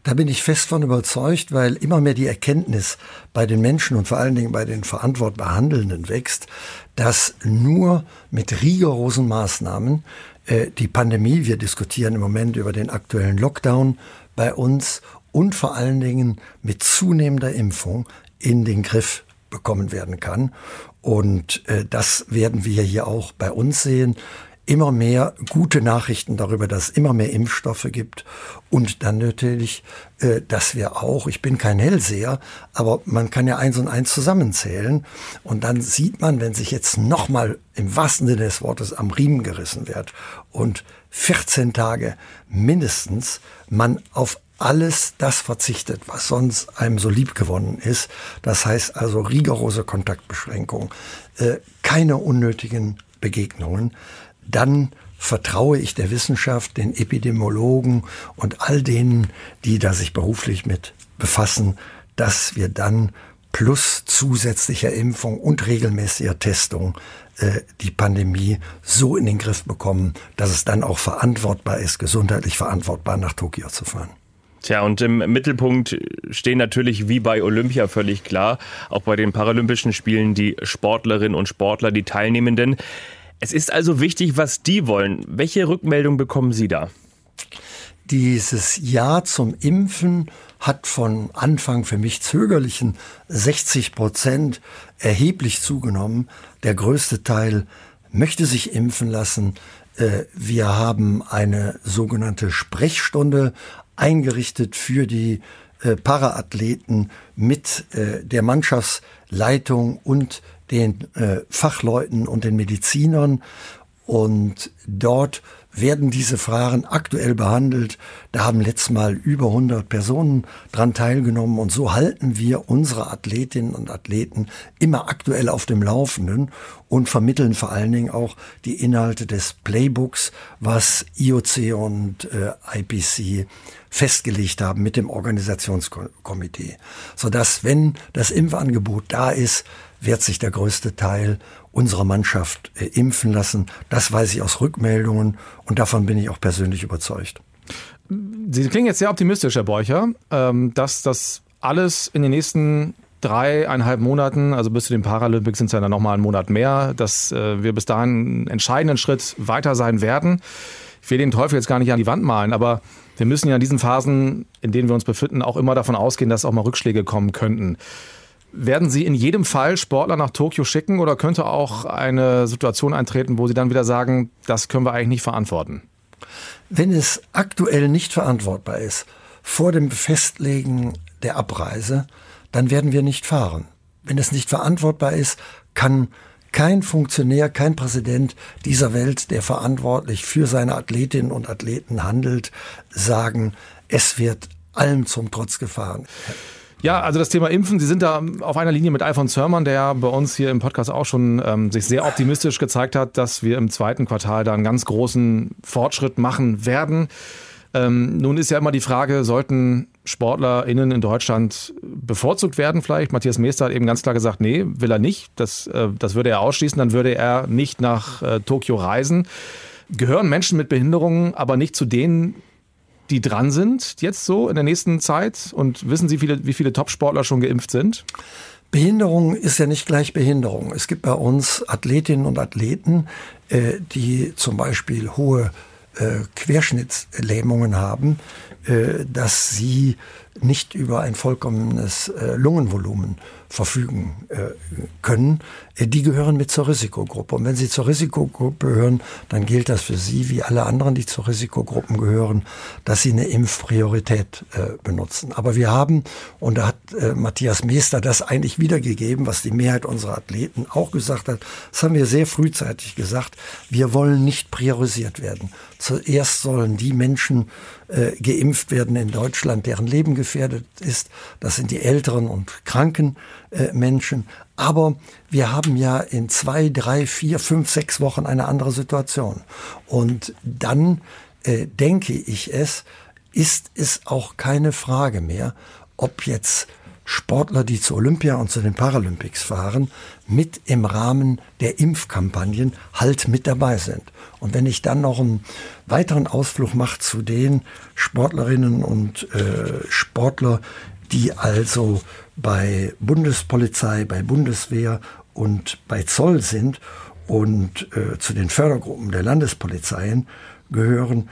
Da bin ich fest von überzeugt, weil immer mehr die Erkenntnis bei den Menschen und vor allen Dingen bei den verantwortbar Handelnden wächst, dass nur mit rigorosen Maßnahmen äh, die Pandemie, wir diskutieren im Moment über den aktuellen Lockdown bei uns und vor allen Dingen mit zunehmender Impfung in den Griff bekommen werden kann. Und äh, das werden wir hier auch bei uns sehen. immer mehr gute Nachrichten darüber, dass es immer mehr Impfstoffe gibt und dann natürlich, äh, dass wir auch, ich bin kein Hellseher, aber man kann ja eins und eins zusammenzählen und dann sieht man, wenn sich jetzt nochmal im wahrsten Sinne des Wortes am Riemen gerissen wird und 14 Tage mindestens man auf alles das verzichtet, was sonst einem so lieb gewonnen ist. Das heißt also rigorose Kontaktbeschränkungen, äh, keine unnötigen Begegnungen. Dann vertraue ich der Wissenschaft, den Epidemiologen und all denen, die da sich beruflich mit befassen, dass wir dann plus zusätzlicher Impfung und regelmäßiger Testung äh, die Pandemie so in den Griff bekommen, dass es dann auch verantwortbar ist, gesundheitlich verantwortbar nach Tokio zu fahren. Tja, und im Mittelpunkt stehen natürlich wie bei Olympia völlig klar, auch bei den Paralympischen Spielen die Sportlerinnen und Sportler, die Teilnehmenden. Es ist also wichtig, was die wollen. Welche Rückmeldung bekommen Sie da? Dieses Ja zum Impfen hat von Anfang für mich zögerlichen 60 Prozent erheblich zugenommen. Der größte Teil möchte sich impfen lassen. Äh, wir haben eine sogenannte Sprechstunde eingerichtet für die äh, Paraathleten mit äh, der Mannschaftsleitung und den äh, Fachleuten und den Medizinern. Und dort werden diese Fragen aktuell behandelt. Da haben letztes Mal über 100 Personen dran teilgenommen und so halten wir unsere Athletinnen und Athleten immer aktuell auf dem Laufenden und vermitteln vor allen Dingen auch die Inhalte des Playbooks, was IOC und äh, IPC festgelegt haben mit dem Organisationskomitee, sodass wenn das Impfangebot da ist, wird sich der größte Teil unserer Mannschaft äh, impfen lassen. Das weiß ich aus Rückmeldungen und davon bin ich auch persönlich überzeugt. Sie klingen jetzt sehr optimistisch, Herr Beucher, ähm, dass das alles in den nächsten dreieinhalb Monaten, also bis zu den Paralympics sind es ja dann nochmal einen Monat mehr, dass äh, wir bis dahin einen entscheidenden Schritt weiter sein werden. Ich will den Teufel jetzt gar nicht an die Wand malen, aber wir müssen ja in diesen Phasen, in denen wir uns befinden, auch immer davon ausgehen, dass auch mal Rückschläge kommen könnten. Werden Sie in jedem Fall Sportler nach Tokio schicken oder könnte auch eine Situation eintreten, wo Sie dann wieder sagen, das können wir eigentlich nicht verantworten? Wenn es aktuell nicht verantwortbar ist, vor dem Festlegen der Abreise, dann werden wir nicht fahren. Wenn es nicht verantwortbar ist, kann kein Funktionär, kein Präsident dieser Welt, der verantwortlich für seine Athletinnen und Athleten handelt, sagen, es wird allem zum Trotz gefahren. Ja, also das Thema Impfen, Sie sind da auf einer Linie mit Alfons Hörmann, der bei uns hier im Podcast auch schon ähm, sich sehr optimistisch gezeigt hat, dass wir im zweiten Quartal da einen ganz großen Fortschritt machen werden. Ähm, nun ist ja immer die Frage, sollten SportlerInnen in Deutschland bevorzugt werden vielleicht? Matthias Meester hat eben ganz klar gesagt, nee, will er nicht. Das, äh, das würde er ausschließen, dann würde er nicht nach äh, Tokio reisen. Gehören Menschen mit Behinderungen aber nicht zu denen, die dran sind jetzt so in der nächsten Zeit? Und wissen Sie, viele, wie viele Topsportler schon geimpft sind? Behinderung ist ja nicht gleich Behinderung. Es gibt bei uns Athletinnen und Athleten, äh, die zum Beispiel hohe äh, Querschnittslähmungen haben, äh, dass sie nicht über ein vollkommenes äh, Lungenvolumen verfügen äh, können, äh, die gehören mit zur Risikogruppe. Und wenn sie zur Risikogruppe gehören, dann gilt das für sie, wie alle anderen, die zur Risikogruppen gehören, dass sie eine Impfpriorität benutzen. Aber wir haben, und da hat Matthias Meester das eigentlich wiedergegeben, was die Mehrheit unserer Athleten auch gesagt hat, das haben wir sehr frühzeitig gesagt, wir wollen nicht priorisiert werden. Zuerst sollen die Menschen geimpft werden in Deutschland, deren Leben gefährdet ist. Das sind die älteren und kranken äh, Menschen. Aber wir haben ja in zwei, drei, vier, fünf, sechs Wochen eine andere Situation. Und dann äh, denke ich es, ist es auch keine Frage mehr, ob jetzt Sportler, die zu Olympia und zu den Paralympics fahren, mit im Rahmen der Impfkampagnen halt mit dabei sind. Und wenn ich dann noch einen weiteren Ausflug mache zu den Sportlerinnen und äh, Sportler, die also bei Bundespolizei, bei Bundeswehr und bei Zoll sind und äh, zu den Fördergruppen der Landespolizeien gehören,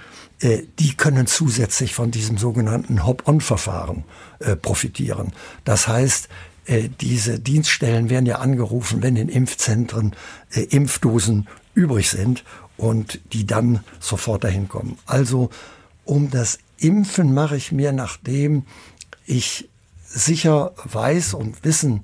die können zusätzlich von diesem sogenannten Hop-on-Verfahren äh, profitieren. Das heißt, äh, diese Dienststellen werden ja angerufen, wenn in Impfzentren Impfdosen übrig sind. und die dann sofort dahin kommen. Also um das Impfen mache ich mir, nachdem ich sicher weiß und wissen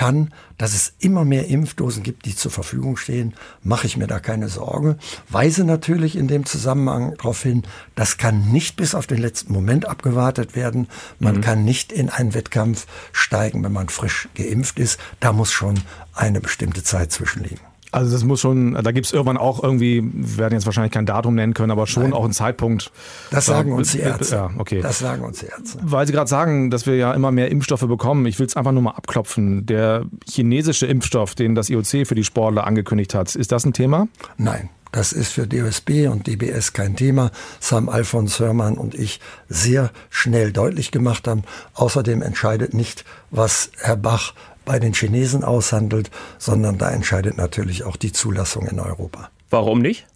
kann, dass es immer mehr Impfdosen gibt, die zur Verfügung stehen, mache ich mir da keine Sorge. Weise natürlich in dem Zusammenhang darauf hin, das kann nicht bis auf den letzten Moment abgewartet werden. Man mhm. kann nicht in einen Wettkampf steigen, wenn man frisch geimpft ist. Da muss schon eine bestimmte Zeit zwischenliegen. Also das muss schon, da gibt es irgendwann auch irgendwie, wir werden jetzt wahrscheinlich kein Datum nennen können, aber schon Nein. auch einen Zeitpunkt. Das sagen uns die Ärzte. Ja, okay. Das sagen uns die Ärzte. Weil Sie gerade sagen, dass wir ja immer mehr Impfstoffe bekommen. Ich will es einfach nur mal abklopfen. Der chinesische Impfstoff, den das IOC für die Sportler angekündigt hat, ist das ein Thema? Nein. Das ist für DOSB und DBS kein Thema. Das haben Alfons Hörmann und ich sehr schnell deutlich gemacht haben. Außerdem entscheidet nicht, was Herr Bach bei den Chinesen aushandelt, sondern da entscheidet natürlich auch die Zulassung in Europa. Warum nicht?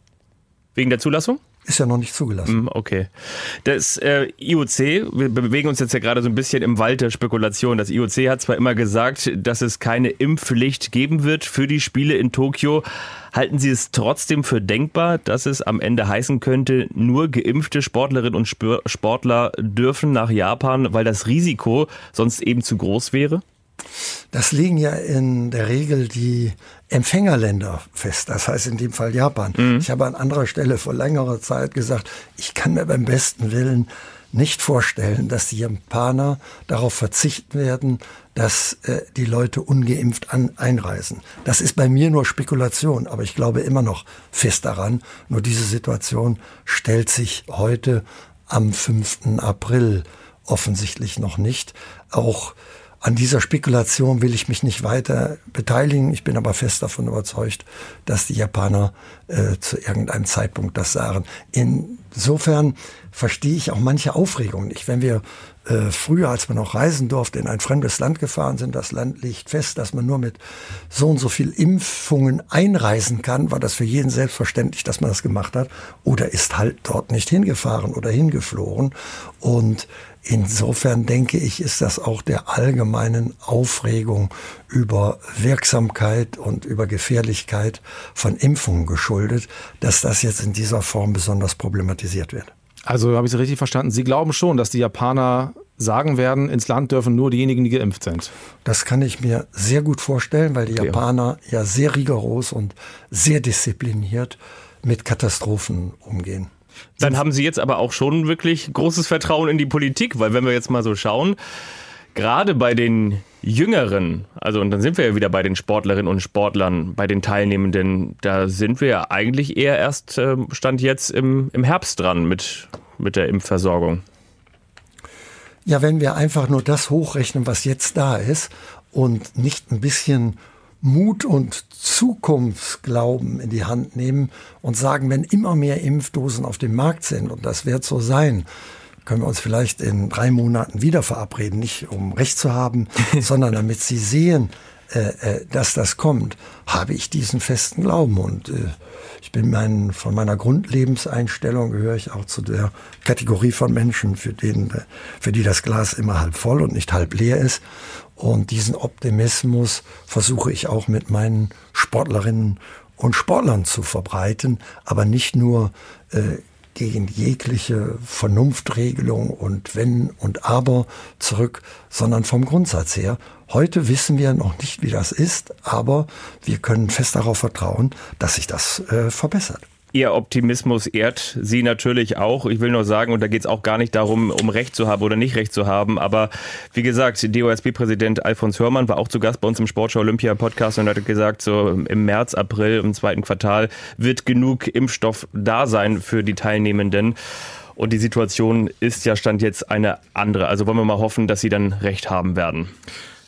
Wegen der Zulassung? Ist ja noch nicht zugelassen. Hm, okay. Das äh, IOC, wir bewegen uns jetzt ja gerade so ein bisschen im Wald der Spekulation. Das IOC hat zwar immer gesagt, dass es keine Impfpflicht geben wird für die Spiele in Tokio. Halten Sie es trotzdem für denkbar, dass es am Ende heißen könnte, nur geimpfte Sportlerinnen und Sportler dürfen nach Japan, weil das Risiko sonst eben zu groß wäre? Das legen ja in der Regel die Empfängerländer fest, das heißt in dem Fall Japan. Mhm. Ich habe an anderer Stelle vor längerer Zeit gesagt, ich kann mir beim besten Willen nicht vorstellen, dass die Japaner darauf verzichten werden, dass äh, die Leute ungeimpft an, einreisen. Das ist bei mir nur Spekulation, aber ich glaube immer noch fest daran. Nur diese Situation stellt sich heute am 5. April offensichtlich noch nicht. Auch an dieser Spekulation will ich mich nicht weiter beteiligen. Ich bin aber fest davon überzeugt, dass die Japaner äh, zu irgendeinem Zeitpunkt das sagen. Insofern verstehe ich auch manche Aufregung nicht. Wenn wir äh, früher, als man noch reisen durfte, in ein fremdes Land gefahren sind, das Land liegt fest, dass man nur mit so und so viel Impfungen einreisen kann, war das für jeden selbstverständlich, dass man das gemacht hat oder ist halt dort nicht hingefahren oder hingeflogen. Und Insofern denke ich, ist das auch der allgemeinen Aufregung über Wirksamkeit und über Gefährlichkeit von Impfungen geschuldet, dass das jetzt in dieser Form besonders problematisiert wird. Also habe ich Sie richtig verstanden? Sie glauben schon, dass die Japaner sagen werden, ins Land dürfen nur diejenigen, die geimpft sind. Das kann ich mir sehr gut vorstellen, weil die okay. Japaner ja sehr rigoros und sehr diszipliniert mit Katastrophen umgehen. Dann haben Sie jetzt aber auch schon wirklich großes Vertrauen in die Politik, weil wenn wir jetzt mal so schauen, gerade bei den Jüngeren, also und dann sind wir ja wieder bei den Sportlerinnen und Sportlern, bei den Teilnehmenden, da sind wir ja eigentlich eher erst äh, Stand jetzt im, im Herbst dran mit, mit der Impfversorgung. Ja, wenn wir einfach nur das hochrechnen, was jetzt da ist und nicht ein bisschen Mut und Zukunftsglauben in die Hand nehmen und sagen, wenn immer mehr Impfdosen auf dem Markt sind, und das wird so sein, können wir uns vielleicht in drei Monaten wieder verabreden, nicht um Recht zu haben, sondern damit Sie sehen, äh, äh, dass das kommt, habe ich diesen festen Glauben. Und äh, ich bin mein, von meiner Grundlebenseinstellung gehöre ich auch zu der Kategorie von Menschen, für, den, äh, für die das Glas immer halb voll und nicht halb leer ist. Und diesen Optimismus versuche ich auch mit meinen Sportlerinnen und Sportlern zu verbreiten, aber nicht nur äh, gegen jegliche Vernunftregelung und wenn und aber zurück, sondern vom Grundsatz her. Heute wissen wir noch nicht, wie das ist, aber wir können fest darauf vertrauen, dass sich das äh, verbessert. Ihr Optimismus ehrt Sie natürlich auch. Ich will nur sagen, und da geht es auch gar nicht darum, um Recht zu haben oder nicht Recht zu haben. Aber wie gesagt, DOSB-Präsident Alfons Hörmann war auch zu Gast bei uns im Sportschau Olympia Podcast und hat gesagt, so im März, April, im zweiten Quartal wird genug Impfstoff da sein für die Teilnehmenden. Und die Situation ist ja Stand jetzt eine andere. Also wollen wir mal hoffen, dass Sie dann Recht haben werden.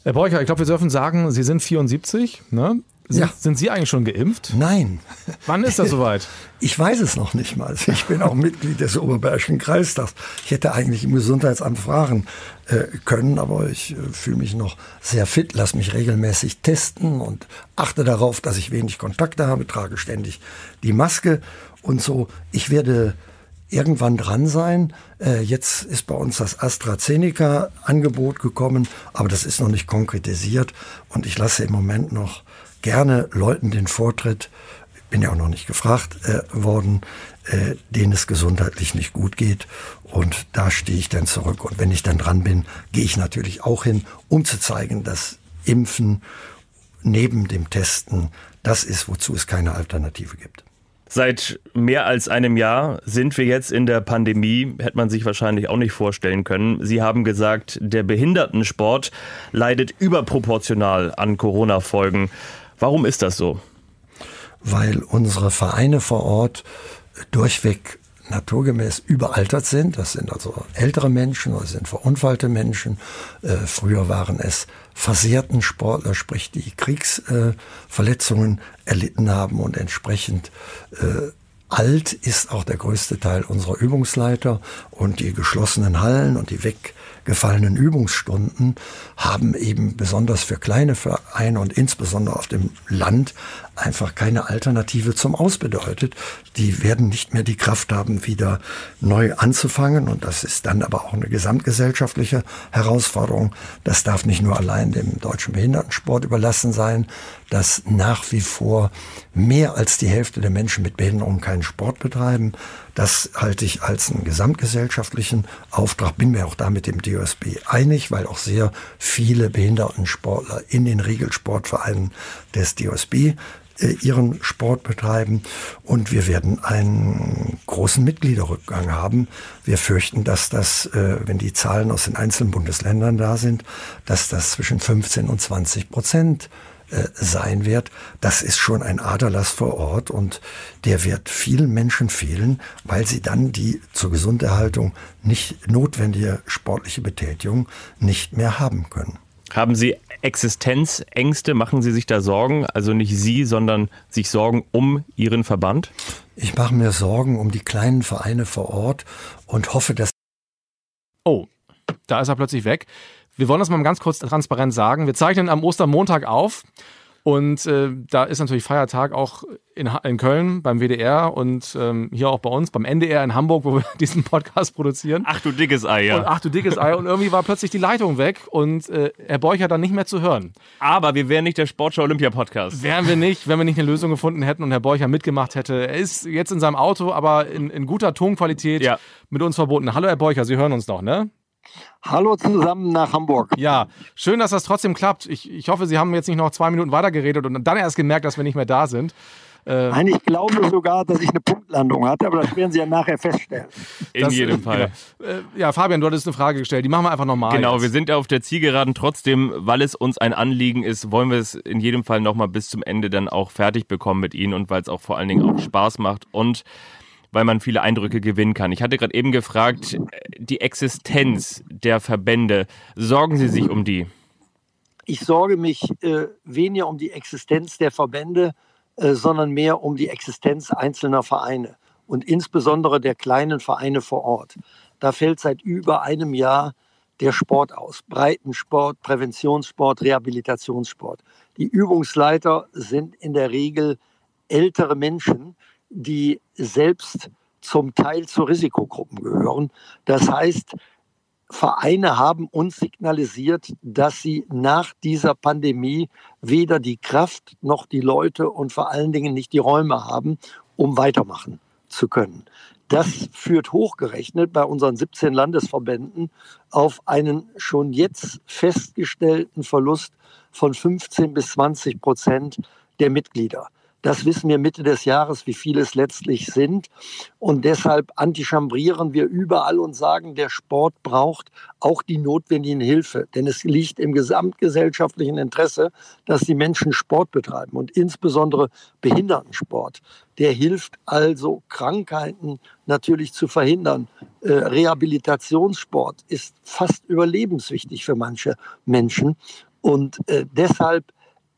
Herr Bräucher, ich glaube, wir dürfen sagen, Sie sind 74. Ne? Sind, ja. sind Sie eigentlich schon geimpft? Nein. Wann ist das soweit? Ich weiß es noch nicht mal. Ich bin auch Mitglied des Oberbergischen Kreistags. Ich hätte eigentlich im Gesundheitsamt fragen äh, können, aber ich äh, fühle mich noch sehr fit, lasse mich regelmäßig testen und achte darauf, dass ich wenig Kontakte habe, trage ständig die Maske und so. Ich werde irgendwann dran sein. Äh, jetzt ist bei uns das AstraZeneca-Angebot gekommen, aber das ist noch nicht konkretisiert und ich lasse im Moment noch gerne Leuten den Vortritt, bin ja auch noch nicht gefragt äh, worden, äh, denen es gesundheitlich nicht gut geht. Und da stehe ich dann zurück. Und wenn ich dann dran bin, gehe ich natürlich auch hin, um zu zeigen, dass Impfen neben dem Testen das ist, wozu es keine Alternative gibt. Seit mehr als einem Jahr sind wir jetzt in der Pandemie, hätte man sich wahrscheinlich auch nicht vorstellen können. Sie haben gesagt, der Behindertensport leidet überproportional an Corona-Folgen. Warum ist das so? Weil unsere Vereine vor Ort durchweg naturgemäß überaltert sind. Das sind also ältere Menschen oder sind verunfallte Menschen. Äh, früher waren es versehrten Sportler, sprich die Kriegsverletzungen äh, erlitten haben und entsprechend äh, alt ist auch der größte Teil unserer Übungsleiter und die geschlossenen Hallen und die weggefallenen Übungsstunden haben eben besonders für kleine Vereine und insbesondere auf dem Land einfach keine Alternative zum Aus bedeutet. Die werden nicht mehr die Kraft haben, wieder neu anzufangen. Und das ist dann aber auch eine gesamtgesellschaftliche Herausforderung. Das darf nicht nur allein dem deutschen Behindertensport überlassen sein, dass nach wie vor mehr als die Hälfte der Menschen mit Behinderung keinen Sport betreiben. Das halte ich als einen gesamtgesellschaftlichen Auftrag. Bin mir auch da mit dem DOSB einig, weil auch sehr viele Behindertensportler in den Regelsportvereinen des DOSB ihren Sport betreiben und wir werden einen großen Mitgliederrückgang haben. Wir fürchten, dass das, äh, wenn die Zahlen aus den einzelnen Bundesländern da sind, dass das zwischen 15 und 20 Prozent äh, sein wird. Das ist schon ein Aderlass vor Ort und der wird vielen Menschen fehlen, weil sie dann die zur Gesunderhaltung nicht notwendige sportliche Betätigung nicht mehr haben können. Haben Sie Existenzängste? Machen Sie sich da Sorgen? Also nicht Sie, sondern sich Sorgen um Ihren Verband? Ich mache mir Sorgen um die kleinen Vereine vor Ort und hoffe, dass. Oh, da ist er plötzlich weg. Wir wollen das mal ganz kurz transparent sagen. Wir zeichnen am Ostermontag auf. Und äh, da ist natürlich Feiertag auch in, in Köln beim WDR und ähm, hier auch bei uns beim NDR in Hamburg, wo wir diesen Podcast produzieren. Ach du dickes Ei, ja. Und ach du dickes Ei. Und irgendwie war plötzlich die Leitung weg und äh, Herr Beucher dann nicht mehr zu hören. Aber wir wären nicht der Sportschau Olympia Podcast. Wären wir nicht, wenn wir nicht eine Lösung gefunden hätten und Herr Beucher mitgemacht hätte. Er ist jetzt in seinem Auto, aber in, in guter Tonqualität ja. mit uns verbunden. Hallo Herr Beucher, Sie hören uns noch, ne? Hallo zusammen nach Hamburg. Ja, schön, dass das trotzdem klappt. Ich, ich hoffe, Sie haben jetzt nicht noch zwei Minuten weitergeredet und dann erst gemerkt, dass wir nicht mehr da sind. Äh, Nein, ich glaube sogar, dass ich eine Punktlandung hatte, aber das werden Sie ja nachher feststellen. In das, jedem Fall. Genau. Äh, ja, Fabian, du hattest eine Frage gestellt. Die machen wir einfach nochmal. Genau, jetzt. wir sind auf der Zielgeraden. Trotzdem, weil es uns ein Anliegen ist, wollen wir es in jedem Fall nochmal bis zum Ende dann auch fertig bekommen mit Ihnen und weil es auch vor allen Dingen auch Spaß macht und weil man viele Eindrücke gewinnen kann. Ich hatte gerade eben gefragt, die Existenz der Verbände, sorgen Sie sich um die? Ich sorge mich äh, weniger um die Existenz der Verbände, äh, sondern mehr um die Existenz einzelner Vereine und insbesondere der kleinen Vereine vor Ort. Da fällt seit über einem Jahr der Sport aus. Breitensport, Präventionssport, Rehabilitationssport. Die Übungsleiter sind in der Regel ältere Menschen, die selbst zum Teil zu Risikogruppen gehören. Das heißt, Vereine haben uns signalisiert, dass sie nach dieser Pandemie weder die Kraft noch die Leute und vor allen Dingen nicht die Räume haben, um weitermachen zu können. Das führt hochgerechnet bei unseren 17 Landesverbänden auf einen schon jetzt festgestellten Verlust von 15 bis 20 Prozent der Mitglieder. Das wissen wir Mitte des Jahres, wie viele es letztlich sind. Und deshalb antichambrieren wir überall und sagen, der Sport braucht auch die notwendigen Hilfe. Denn es liegt im gesamtgesellschaftlichen Interesse, dass die Menschen Sport betreiben und insbesondere Behindertensport. Der hilft also, Krankheiten natürlich zu verhindern. Äh, Rehabilitationssport ist fast überlebenswichtig für manche Menschen. Und äh, deshalb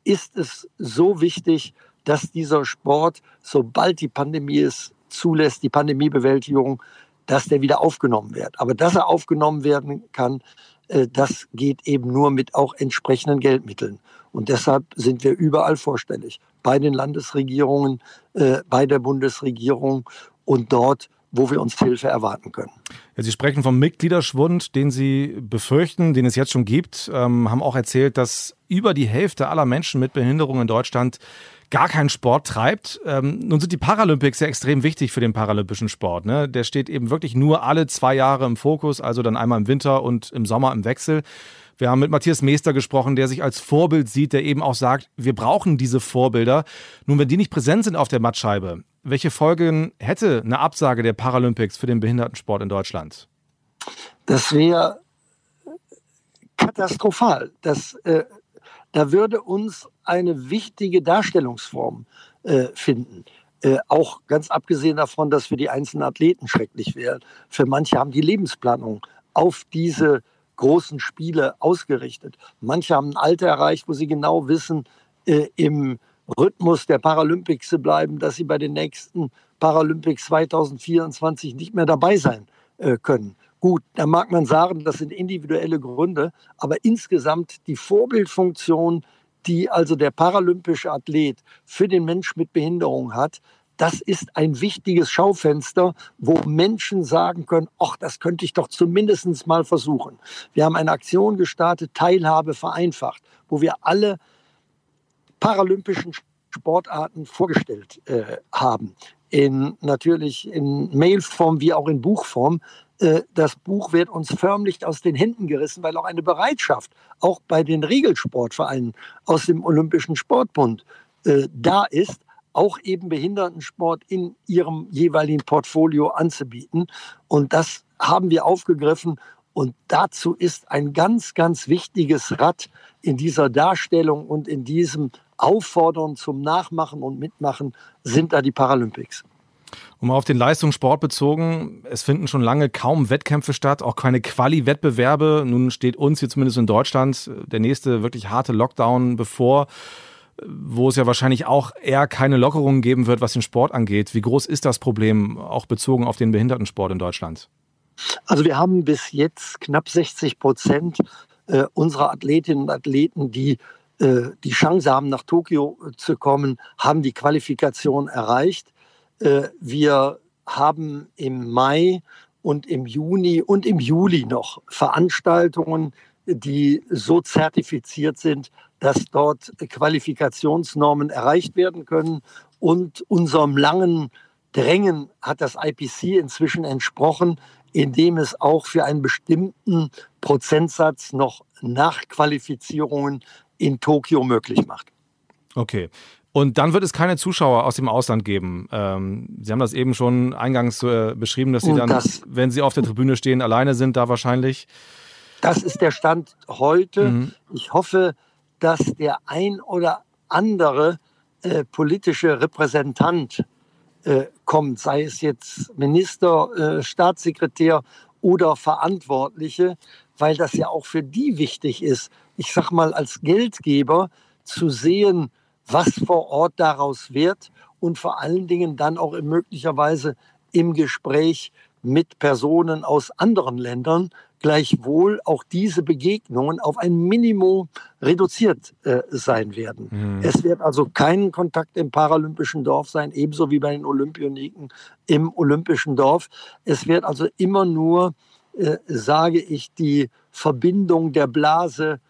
ist es so wichtig, dass dieser Sport, sobald die Pandemie es zulässt, die Pandemiebewältigung, dass der wieder aufgenommen wird. Aber dass er aufgenommen werden kann, äh, das geht eben nur mit auch entsprechenden Geldmitteln. Und deshalb sind wir überall vorstellig. Bei den Landesregierungen, äh, bei der Bundesregierung und dort, wo wir uns Hilfe erwarten können. Ja, Sie sprechen vom Mitgliederschwund, den Sie befürchten, den es jetzt schon gibt, ähm, haben auch erzählt, dass über die Hälfte aller Menschen mit Behinderung in Deutschland gar keinen Sport treibt. Ähm, nun sind die Paralympics ja extrem wichtig für den paralympischen Sport. Ne? Der steht eben wirklich nur alle zwei Jahre im Fokus, also dann einmal im Winter und im Sommer im Wechsel. Wir haben mit Matthias Meester gesprochen, der sich als Vorbild sieht, der eben auch sagt, wir brauchen diese Vorbilder. Nun, wenn die nicht präsent sind auf der Mattscheibe, welche Folgen hätte eine Absage der Paralympics für den Behindertensport in Deutschland? Das wäre katastrophal. Das, äh, da würde uns eine wichtige Darstellungsform äh, finden. Äh, auch ganz abgesehen davon, dass für die einzelnen Athleten schrecklich wäre. Für manche haben die Lebensplanung auf diese großen Spiele ausgerichtet. Manche haben ein Alter erreicht, wo sie genau wissen, äh, im Rhythmus der Paralympics zu bleiben, dass sie bei den nächsten Paralympics 2024 nicht mehr dabei sein äh, können. Gut, da mag man sagen, das sind individuelle Gründe, aber insgesamt die Vorbildfunktion, die also der paralympische Athlet für den Mensch mit Behinderung hat, das ist ein wichtiges Schaufenster, wo Menschen sagen können, ach, das könnte ich doch zumindest mal versuchen. Wir haben eine Aktion gestartet, Teilhabe vereinfacht, wo wir alle paralympischen Sportarten vorgestellt äh, haben. In, natürlich in Mailform wie auch in Buchform. Äh, das Buch wird uns förmlich aus den Händen gerissen, weil auch eine Bereitschaft, auch bei den Regelsportvereinen aus dem Olympischen Sportbund, äh, da ist, auch eben Behindertensport in ihrem jeweiligen Portfolio anzubieten. Und das haben wir aufgegriffen. Und dazu ist ein ganz, ganz wichtiges Rad in dieser Darstellung und in diesem Auffordern zum Nachmachen und Mitmachen sind da die Paralympics. Um auf den Leistungssport bezogen, es finden schon lange kaum Wettkämpfe statt, auch keine Quali-Wettbewerbe. Nun steht uns hier zumindest in Deutschland der nächste wirklich harte Lockdown bevor wo es ja wahrscheinlich auch eher keine Lockerungen geben wird, was den Sport angeht. Wie groß ist das Problem, auch bezogen auf den Behindertensport in Deutschland? Also wir haben bis jetzt knapp 60 Prozent äh, unserer Athletinnen und Athleten, die äh, die Chance haben, nach Tokio zu kommen, haben die Qualifikation erreicht. Äh, wir haben im Mai und im Juni und im Juli noch Veranstaltungen, die so zertifiziert sind, dass dort Qualifikationsnormen erreicht werden können. Und unserem langen Drängen hat das IPC inzwischen entsprochen, indem es auch für einen bestimmten Prozentsatz noch Nachqualifizierungen in Tokio möglich macht. Okay. Und dann wird es keine Zuschauer aus dem Ausland geben. Ähm, Sie haben das eben schon eingangs äh, beschrieben, dass Sie dann, das, wenn Sie auf der Tribüne stehen, alleine sind da wahrscheinlich. Das ist der Stand heute. Mhm. Ich hoffe, dass der ein oder andere äh, politische Repräsentant äh, kommt, sei es jetzt Minister, äh, Staatssekretär oder Verantwortliche, weil das ja auch für die wichtig ist, ich sag mal als Geldgeber zu sehen, was vor Ort daraus wird und vor allen Dingen dann auch möglicherweise im Gespräch mit Personen aus anderen Ländern gleichwohl auch diese Begegnungen auf ein Minimum reduziert äh, sein werden. Mhm. Es wird also keinen Kontakt im paralympischen Dorf sein, ebenso wie bei den Olympioniken im olympischen Dorf. Es wird also immer nur, äh, sage ich, die Verbindung der Blase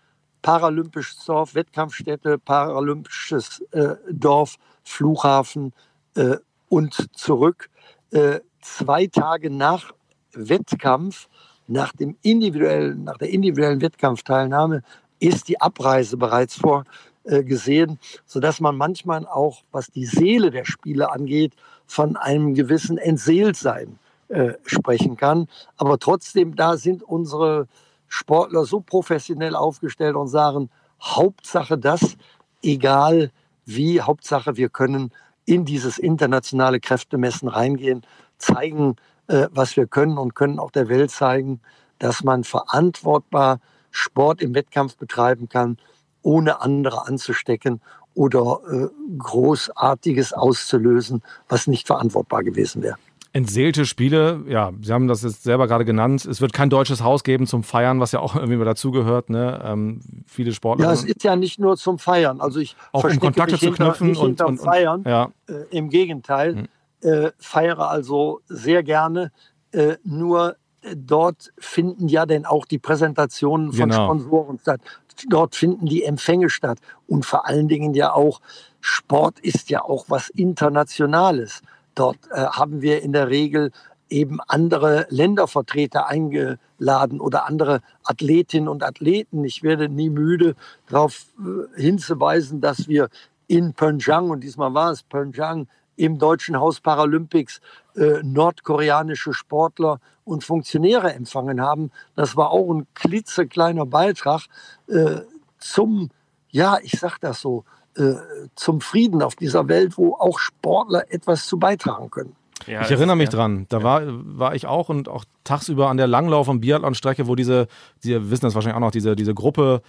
paralympisches Dorf, Wettkampfstätte, paralympisches äh, Dorf, Flughafen äh, und zurück. Äh, zwei Tage nach Wettkampf nach, dem individuellen, nach der individuellen Wettkampfteilnahme ist die Abreise bereits vorgesehen, sodass man manchmal auch, was die Seele der Spieler angeht, von einem gewissen Entseeltsein äh, sprechen kann. Aber trotzdem, da sind unsere Sportler so professionell aufgestellt und sagen, Hauptsache das, egal wie, Hauptsache wir können in dieses internationale Kräftemessen reingehen, zeigen, äh, was wir können und können auch der Welt zeigen, dass man verantwortbar Sport im Wettkampf betreiben kann, ohne andere anzustecken oder äh, Großartiges auszulösen, was nicht verantwortbar gewesen wäre. Entseelte Spiele, ja, Sie haben das jetzt selber gerade genannt. Es wird kein deutsches Haus geben zum Feiern, was ja auch irgendwie dazugehört. Ne? Ähm, viele Sportler. Ja, es ist ja nicht nur zum Feiern. Also ich auch um Kontakte zu knüpfen und, und, und, Feiern. Ja. Äh, Im Gegenteil. Hm äh, feiere also sehr gerne. Äh, nur dort finden ja dann auch die Präsentationen von Genau. Sponsoren statt. Dort finden die Empfänge statt. Und vor allen Dingen ja auch, Sport ist ja auch was Internationales. Dort äh, haben wir in der Regel eben andere Ländervertreter eingeladen oder andere Athletinnen und Athleten. Ich werde nie müde darauf äh, hinzuweisen, dass wir in Pyeongchang, und diesmal war es Pyeongchang, im Deutschen Haus Paralympics äh, nordkoreanische Sportler und Funktionäre empfangen haben. Das war auch ein klitzekleiner Beitrag äh, zum, ja, ich sag das so, äh, zum Frieden auf dieser Welt, wo auch Sportler etwas zu beitragen können. Ja, Ich erinnere mich ja. dran. Da war, war ich auch und auch tagsüber an der Langlauf- und Biathlon-Strecke, wo diese, Sie wissen das wahrscheinlich auch noch, diese, diese Gruppe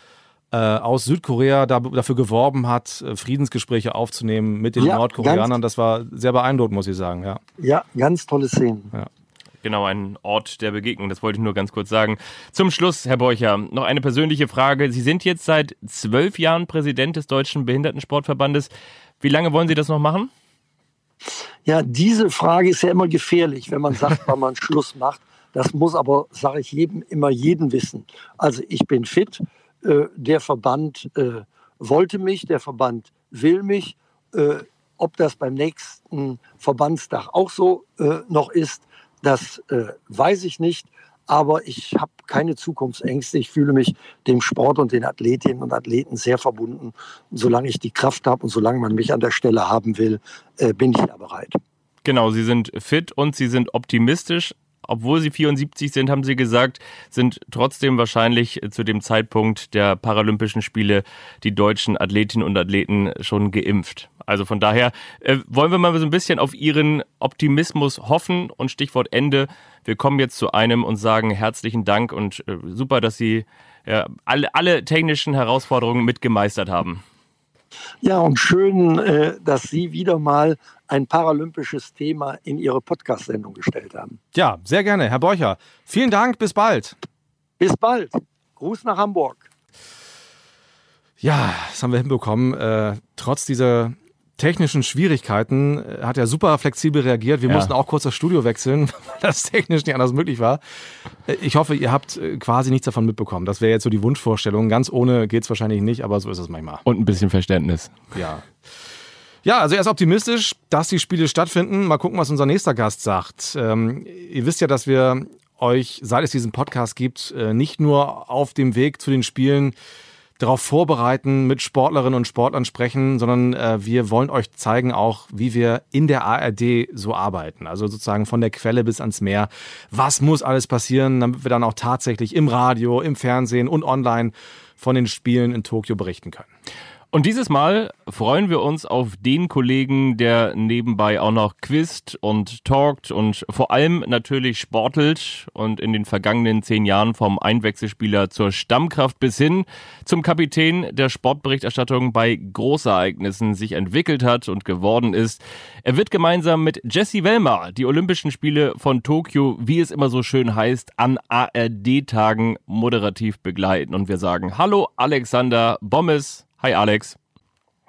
äh, aus Südkorea da, dafür geworben hat, äh, Friedensgespräche aufzunehmen mit den Ja, Nordkoreanern. Das war sehr beeindruckend, muss ich sagen. Ja. Ja, ganz tolle Szenen. Genau, ein Ort der Begegnung. Das wollte ich nur ganz kurz sagen. Zum Schluss, Herr Borcher, noch eine persönliche Frage. Sie sind jetzt seit zwölf Jahren Präsident des Deutschen Behindertensportverbandes. Wie lange wollen Sie das noch machen? Ja, diese Frage ist ja immer gefährlich, wenn man sagt, wann man Schluss macht. Das muss aber, sage ich jedem, immer jeden wissen. Also ich bin fit, äh, der Verband äh, wollte mich, der Verband will mich. Äh, ob das beim nächsten Verbandstag auch so noch ist, das äh, weiß ich nicht. Aber ich habe keine Zukunftsängste. Ich fühle mich dem Sport und den Athletinnen und Athleten sehr verbunden. Und solange ich die Kraft habe und solange man mich an der Stelle haben will, äh, bin ich da bereit. Genau, Sie sind fit und Sie sind optimistisch. Obwohl Sie 74 sind, haben Sie gesagt, sind trotzdem wahrscheinlich zu dem Zeitpunkt der Paralympischen Spiele die deutschen Athletinnen und Athleten schon geimpft. Also von daher äh, wollen wir mal so ein bisschen auf Ihren Optimismus hoffen und Stichwort Ende. Wir kommen jetzt zu einem und sagen herzlichen Dank und äh, super, dass Sie ja, alle, alle technischen Herausforderungen mitgemeistert haben. Ja, und schön, äh, dass Sie wieder mal ein paralympisches Thema in Ihre Podcast-Sendung gestellt haben. ja, sehr gerne. Herr Borcher, vielen Dank. Bis bald. Bis bald. Gruß nach Hamburg. Ja, das haben wir hinbekommen. Äh, trotz dieser technischen Schwierigkeiten äh, hat er super flexibel reagiert. Wir Ja. mussten auch kurz das Studio wechseln, weil das technisch nicht anders möglich war. Äh, ich hoffe, ihr habt äh, quasi nichts davon mitbekommen. Das wäre jetzt so die Wunschvorstellung. Ganz ohne geht's wahrscheinlich nicht, aber so ist es manchmal. Und ein bisschen Verständnis. Ja. Ja, also er ist optimistisch, dass die Spiele stattfinden. Mal gucken, was unser nächster Gast sagt. Ähm, ihr wisst ja, dass wir euch, seit es diesen Podcast gibt, nicht nur auf dem Weg zu den Spielen darauf vorbereiten, mit Sportlerinnen und Sportlern sprechen, sondern äh, wir wollen euch zeigen auch, wie wir in der ARD so arbeiten. Also sozusagen von der Quelle bis ans Meer. Was muss alles passieren, damit wir dann auch tatsächlich im Radio, im Fernsehen und online von den Spielen in Tokio berichten können. Und dieses Mal freuen wir uns auf den Kollegen, der nebenbei auch noch quizt und talkt und vor allem natürlich sportelt und in den vergangenen zehn Jahren vom Einwechselspieler zur Stammkraft bis hin zum Kapitän der Sportberichterstattung bei Großereignissen sich entwickelt hat und geworden ist. Er wird gemeinsam mit Jesse Wellmer die Olympischen Spiele von Tokio, wie es immer so schön heißt, an ARD-Tagen moderativ begleiten. Und wir sagen Hallo Alexander Bommes. Hi Alex.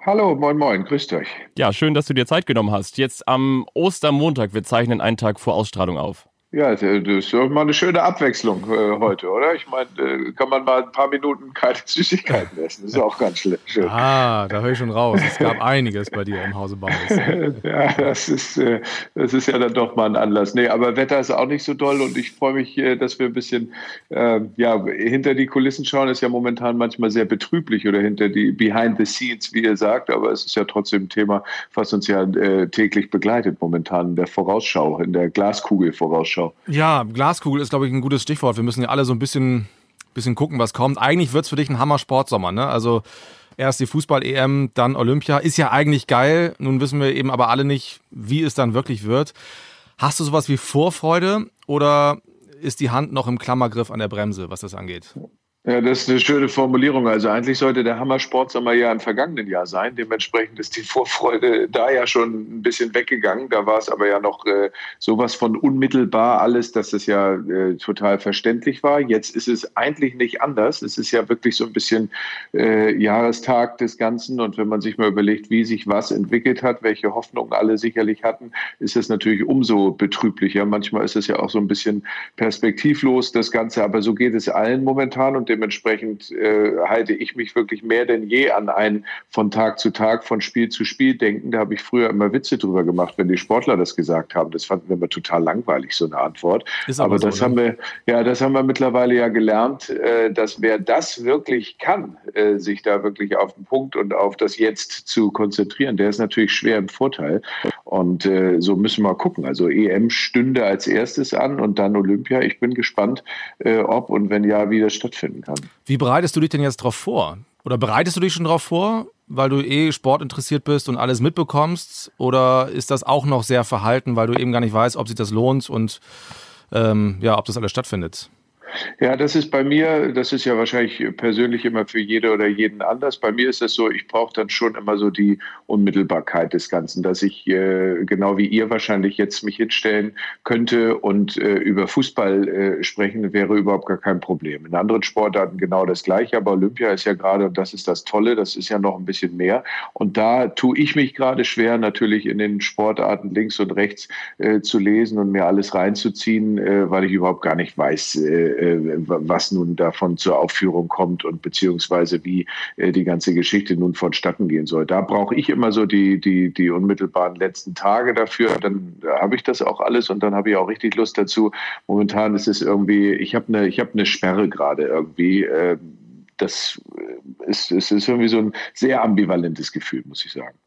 Hallo, moin moin, grüßt euch. Ja, schön, dass du dir Zeit genommen hast. Jetzt am Ostermontag, wir zeichnen einen Tag vor Ausstrahlung auf. Ja, das ist doch mal eine schöne Abwechslung äh, heute, oder? Ich meine, äh, kann man mal ein paar Minuten keine Süßigkeiten essen. Das ist auch ganz schön. Ah, da höre ich schon raus. Es gab einiges bei dir im Hause Baumes. Ja, das ist, äh, das ist ja dann doch mal ein Anlass. Nee, aber Wetter ist auch nicht so doll und ich freue mich, äh, dass wir ein bisschen äh, ja, hinter die Kulissen schauen. Ist ja momentan manchmal sehr betrüblich oder hinter die Behind the Scenes, wie ihr sagt, aber es ist ja trotzdem ein Thema, was uns ja äh, täglich begleitet momentan in der Vorausschau, in der Glaskugel-Vorausschau. Ja, Glaskugel ist, glaube ich, ein gutes Stichwort. Wir müssen ja alle so ein bisschen, bisschen gucken, was kommt. Eigentlich wird es für dich ein Hammer-Sportsommer, ne? Also erst die Fußball-EM, dann Olympia. Ist ja eigentlich geil. Nun wissen wir eben aber alle nicht, wie es dann wirklich wird. Hast du sowas wie Vorfreude oder ist die Hand noch im Klammergriff an der Bremse, was das angeht? Ja, das ist eine schöne Formulierung. Also eigentlich sollte der Hammer-Sportsommer ja im vergangenen Jahr sein. Dementsprechend ist die Vorfreude da ja schon ein bisschen weggegangen. Da war es aber ja noch äh, sowas von unmittelbar alles, dass es ja äh, total verständlich war. Jetzt ist es eigentlich nicht anders. Es ist ja wirklich so ein bisschen äh, Jahrestag des Ganzen. Und wenn man sich mal überlegt, wie sich was entwickelt hat, welche Hoffnungen alle sicherlich hatten, ist es natürlich umso betrüblicher. Manchmal ist es ja auch so ein bisschen perspektivlos, das Ganze. Aber so geht es allen momentan. Und dementsprechend äh, halte ich mich wirklich mehr denn je an ein von Tag zu Tag, von Spiel zu Spiel denken. Da habe ich früher immer Witze drüber gemacht, wenn die Sportler das gesagt haben. Das fanden wir immer total langweilig, so eine Antwort. aber, aber so, das oder? haben wir, ja, das haben wir mittlerweile ja gelernt, äh, dass wer das wirklich kann, äh, sich da wirklich auf den Punkt und auf das Jetzt zu konzentrieren, der ist natürlich schwer im Vorteil. Und äh, so müssen wir gucken. Also EM stünde als erstes an und dann Olympia. Ich bin gespannt, äh, ob und wenn ja, wie das stattfinden kann. Wie bereitest du dich denn jetzt darauf vor? Oder bereitest du dich schon darauf vor, weil du eh sportinteressiert bist und alles mitbekommst? Oder ist das auch noch sehr verhalten, weil du eben gar nicht weißt, ob sich das lohnt und ähm, ja, ob das alles stattfindet? Ja, das ist bei mir, das ist ja wahrscheinlich persönlich immer für jede oder jeden anders. Bei mir ist es so, ich brauche dann schon immer so die Unmittelbarkeit des Ganzen, dass ich äh, genau wie ihr wahrscheinlich jetzt mich hinstellen könnte und äh, über Fußball äh, sprechen, wäre überhaupt gar kein Problem. In anderen Sportarten genau das Gleiche, aber Olympia ist ja gerade, und das ist das Tolle, das ist ja noch ein bisschen mehr. Und da tue ich mich gerade schwer, natürlich in den Sportarten links und rechts äh, zu lesen und mir alles reinzuziehen, äh, weil ich überhaupt gar nicht weiß, äh, was nun davon zur Aufführung kommt und beziehungsweise wie äh, die ganze Geschichte nun vonstatten gehen soll. Da brauche ich immer so die, die, die unmittelbaren letzten Tage dafür. Dann habe ich das auch alles und dann habe ich auch richtig Lust dazu. Momentan ist es irgendwie, ich habe eine, ich eine Sperre gerade irgendwie. Das ist, ist irgendwie so ein sehr ambivalentes Gefühl, muss ich sagen.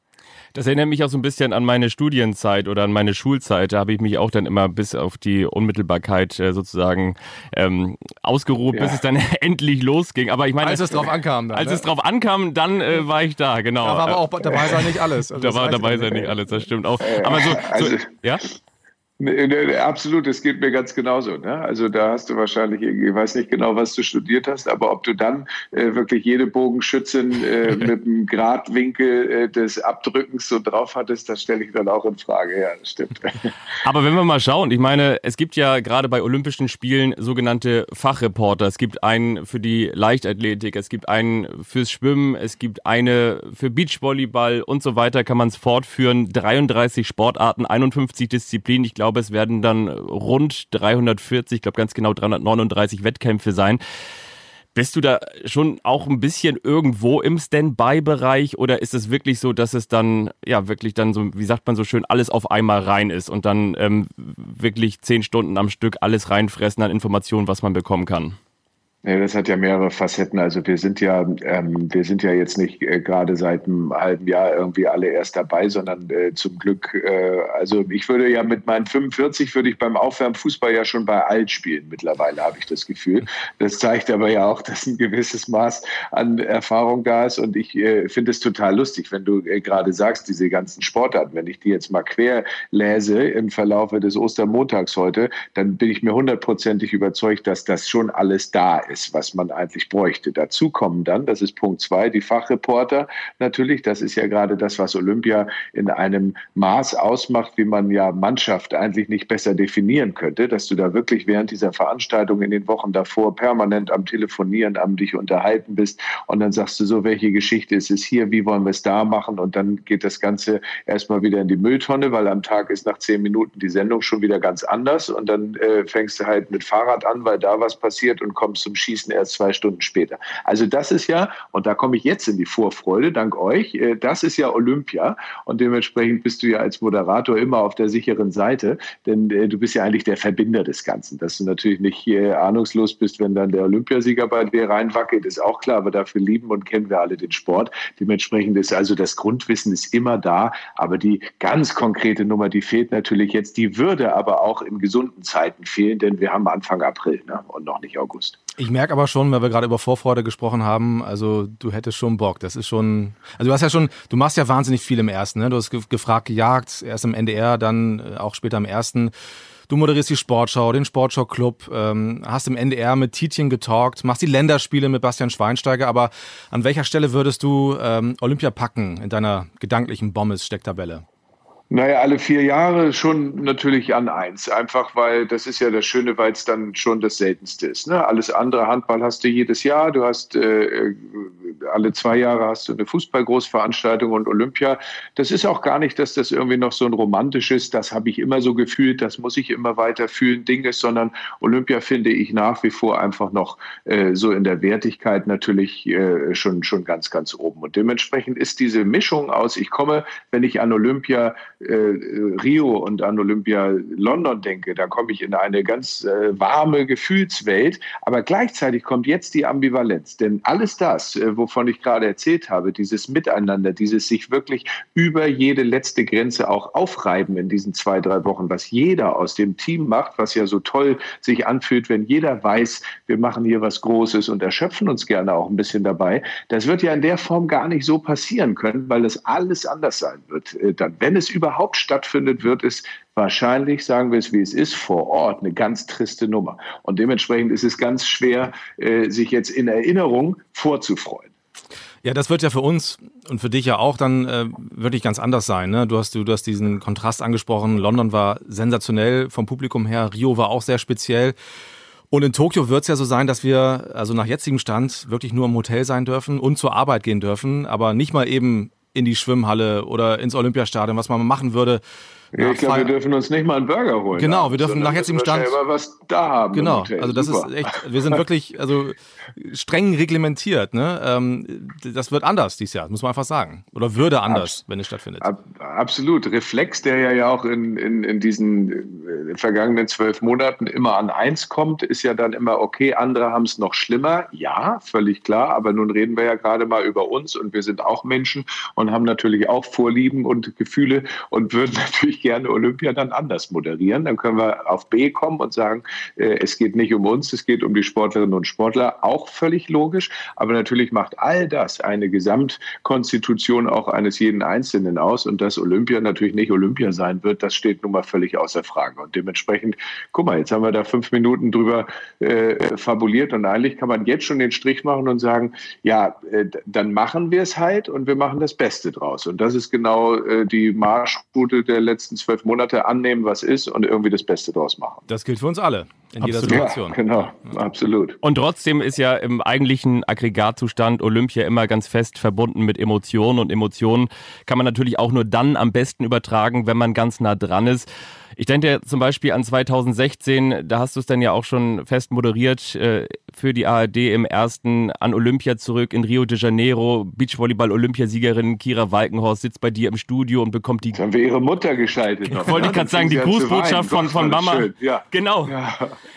Das erinnert mich auch so ein bisschen an meine Studienzeit oder an meine Schulzeit. Da habe ich mich auch dann immer bis auf die Unmittelbarkeit äh, sozusagen ähm, ausgeruht, ja. bis es dann endlich losging. Aber ich meine, als es drauf ankam, dann, als ne? es drauf ankam, dann äh, war ich da. Genau. Da war aber auch dabei sein nicht alles. Also da war dabei sein nicht alles. Das stimmt auch. Aber so, so also, ja. Absolut, es geht mir ganz genauso. Ne? Also da hast du wahrscheinlich, ich weiß nicht genau, was du studiert hast, aber ob du dann äh, wirklich jede Bogenschützin äh, mit dem Gradwinkel äh, des Abdrückens so drauf hattest, das stelle ich dann auch in Frage. Ja, das stimmt. Aber wenn wir mal schauen, ich meine, es gibt ja gerade bei Olympischen Spielen sogenannte Fachreporter. Es gibt einen für die Leichtathletik, es gibt einen fürs Schwimmen, es gibt eine für Beachvolleyball und so weiter, kann man es fortführen. 33 Sportarten, 51 Disziplinen. Ich glaube, glaube, es werden dann rund 340, ich glaube ganz genau 339 Wettkämpfe sein. Bist du da schon auch ein bisschen irgendwo im Standby-Bereich oder ist es wirklich so, dass es dann, ja, wirklich dann so, wie sagt man so schön, alles auf einmal rein ist und dann ähm, wirklich zehn Stunden am Stück alles reinfressen an Informationen, was man bekommen kann? Ja, das hat ja mehrere Facetten. Also wir sind ja, ähm, wir sind ja jetzt nicht äh, gerade seit einem halben Jahr irgendwie alle erst dabei, sondern äh, zum Glück, äh, also ich würde ja mit meinen 45 würde ich beim Aufwärmen Fußball ja schon bei alt spielen mittlerweile, habe ich das Gefühl. Das zeigt aber ja auch, dass ein gewisses Maß an Erfahrung da ist. Und ich äh, finde es total lustig, wenn du äh, gerade sagst, diese ganzen Sportarten, wenn ich die jetzt mal quer lese im Verlaufe des Ostermontags heute, dann bin ich mir hundertprozentig überzeugt, dass das schon alles da ist ist, was man eigentlich bräuchte. Dazu kommen dann, das ist Punkt zwei, die Fachreporter natürlich. Das ist ja gerade das, was Olympia in einem Maß ausmacht, wie man ja Mannschaft eigentlich nicht besser definieren könnte, dass du da wirklich während dieser Veranstaltung in den Wochen davor permanent am Telefonieren, am dich unterhalten bist und dann sagst du so, welche Geschichte ist es hier, wie wollen wir es da machen und dann geht das Ganze erstmal wieder in die Mülltonne, weil am Tag ist nach zehn Minuten die Sendung schon wieder ganz anders und dann äh, fängst du halt mit Fahrrad an, weil da was passiert und kommst zum schießen erst zwei Stunden später. Also das ist ja, und da komme ich jetzt in die Vorfreude, dank euch, äh, das ist ja Olympia und dementsprechend bist du ja als Moderator immer auf der sicheren Seite, denn äh, du bist ja eigentlich der Verbinder des Ganzen. Dass du natürlich nicht ahnungslos bist, wenn dann der Olympiasieger bei dir reinwackelt, ist auch klar, aber dafür lieben und kennen wir alle den Sport. Dementsprechend ist also das Grundwissen ist immer da, aber die ganz konkrete Nummer, die fehlt natürlich jetzt, die würde aber auch in gesunden Zeiten fehlen, denn wir haben Anfang April ne? und noch nicht August. Ich merke aber schon, weil wir gerade über Vorfreude gesprochen haben, also du hättest schon Bock. Das ist schon, also du hast ja schon, du machst ja wahnsinnig viel im ersten, ne? Du hast gefragt, gejagt, erst im NDR, dann äh, auch später im ersten. Du moderierst die Sportschau, den Sportschau-Club, ähm, hast im NDR mit Tietjen getalkt, machst die Länderspiele mit Bastian Schweinsteiger. Aber an welcher Stelle würdest du ähm, Olympia packen in deiner gedanklichen Bommes-Stecktabelle? Naja, alle vier Jahre schon natürlich an eins. Einfach weil das ist ja das Schöne, weil es dann schon das Seltenste ist. Ne? Alles andere, Handball hast du jedes Jahr. Du hast äh, alle zwei Jahre hast du eine Fußballgroßveranstaltung und Olympia. Das ist auch gar nicht, dass das irgendwie noch so ein romantisches, das habe ich immer so gefühlt, das muss ich immer weiter fühlen, Ding ist, sondern Olympia finde ich nach wie vor einfach noch äh, so in der Wertigkeit natürlich äh, schon, schon ganz, ganz oben. Und dementsprechend ist diese Mischung aus, ich komme, wenn ich an Olympia äh, Rio und an Olympia London denke, da komme ich in eine ganz äh, warme Gefühlswelt. Aber gleichzeitig kommt jetzt die Ambivalenz. Denn alles das, äh, wovon ich gerade erzählt habe, dieses Miteinander, dieses sich wirklich über jede letzte Grenze auch aufreiben in diesen zwei, drei Wochen, was jeder aus dem Team macht, was ja so toll sich anfühlt, wenn jeder weiß, wir machen hier was Großes und erschöpfen uns gerne auch ein bisschen dabei. Das wird ja in der Form gar nicht so passieren können, weil das alles anders sein wird. Äh, dann, wenn es überhaupt überhaupt stattfindet, wird es wahrscheinlich, sagen wir es wie es ist, vor Ort eine ganz triste Nummer. Und dementsprechend ist es ganz schwer, äh, sich jetzt in Erinnerung vorzufreuen. Ja, das wird ja für uns und für dich ja auch dann äh, wirklich ganz anders sein. Ne? Du, hast, du, du hast diesen Kontrast angesprochen. London war sensationell vom Publikum her. Rio war auch sehr speziell. Und in Tokio wird es ja so sein, dass wir also nach jetzigem Stand wirklich nur im Hotel sein dürfen und zur Arbeit gehen dürfen, aber nicht mal eben in die Schwimmhalle oder ins Olympiastadion, was man machen würde. Ja, ich glaube, wir dürfen uns nicht mal einen Burger holen. Genau, wir dürfen nach jetzigem Stand. Aber was da haben. Genau, also das Super. ist echt, wir sind wirklich also streng reglementiert. Ne? Ähm, das wird anders dieses Jahr, muss man einfach sagen. Oder würde anders, Abs wenn es stattfindet. Ab, absolut. Reflex, der ja auch in, in, in diesen äh, vergangenen zwölf Monaten immer an eins kommt, ist ja dann immer, okay, andere haben es noch schlimmer. Ja, völlig klar. Aber nun reden wir ja gerade mal über uns und wir sind auch Menschen und haben natürlich auch Vorlieben und Gefühle und würden natürlich gerne Olympia dann anders moderieren. Dann können wir auf B kommen und sagen, äh, es geht nicht um uns, es geht um die Sportlerinnen und Sportler. Auch völlig logisch. Aber natürlich macht all das eine Gesamtkonstitution auch eines jeden Einzelnen aus. Und dass Olympia natürlich nicht Olympia sein wird, das steht nun mal völlig außer Frage. Und dementsprechend, guck mal, jetzt haben wir da fünf Minuten drüber äh, fabuliert. Und eigentlich kann man jetzt schon den Strich machen und sagen, ja, äh, dann machen wir es halt und wir machen das Beste draus. Und das ist genau äh, die Marschroute der letzten nächsten zwölf Monate annehmen, was ist und irgendwie das Beste draus machen. Das gilt für uns alle in absolut. jeder Situation. Ja, genau, ja. absolut. Und trotzdem ist ja im eigentlichen Aggregatzustand Olympia immer ganz fest verbunden mit Emotionen und Emotionen kann man natürlich auch nur dann am besten übertragen, wenn man ganz nah dran ist. Ich denke zum Beispiel an 2016, da hast du es dann ja auch schon fest moderiert äh, für die ARD im ersten an Olympia zurück in Rio de Janeiro. Beachvolleyball-Olympiasiegerin Kira Walkenhorst sitzt bei dir im Studio und bekommt die. Jetzt haben wir ihre Mutter geschaltet. Ich wollte gerade sagen, die Grußbotschaft von, von Mama. Ja. Genau. Ja.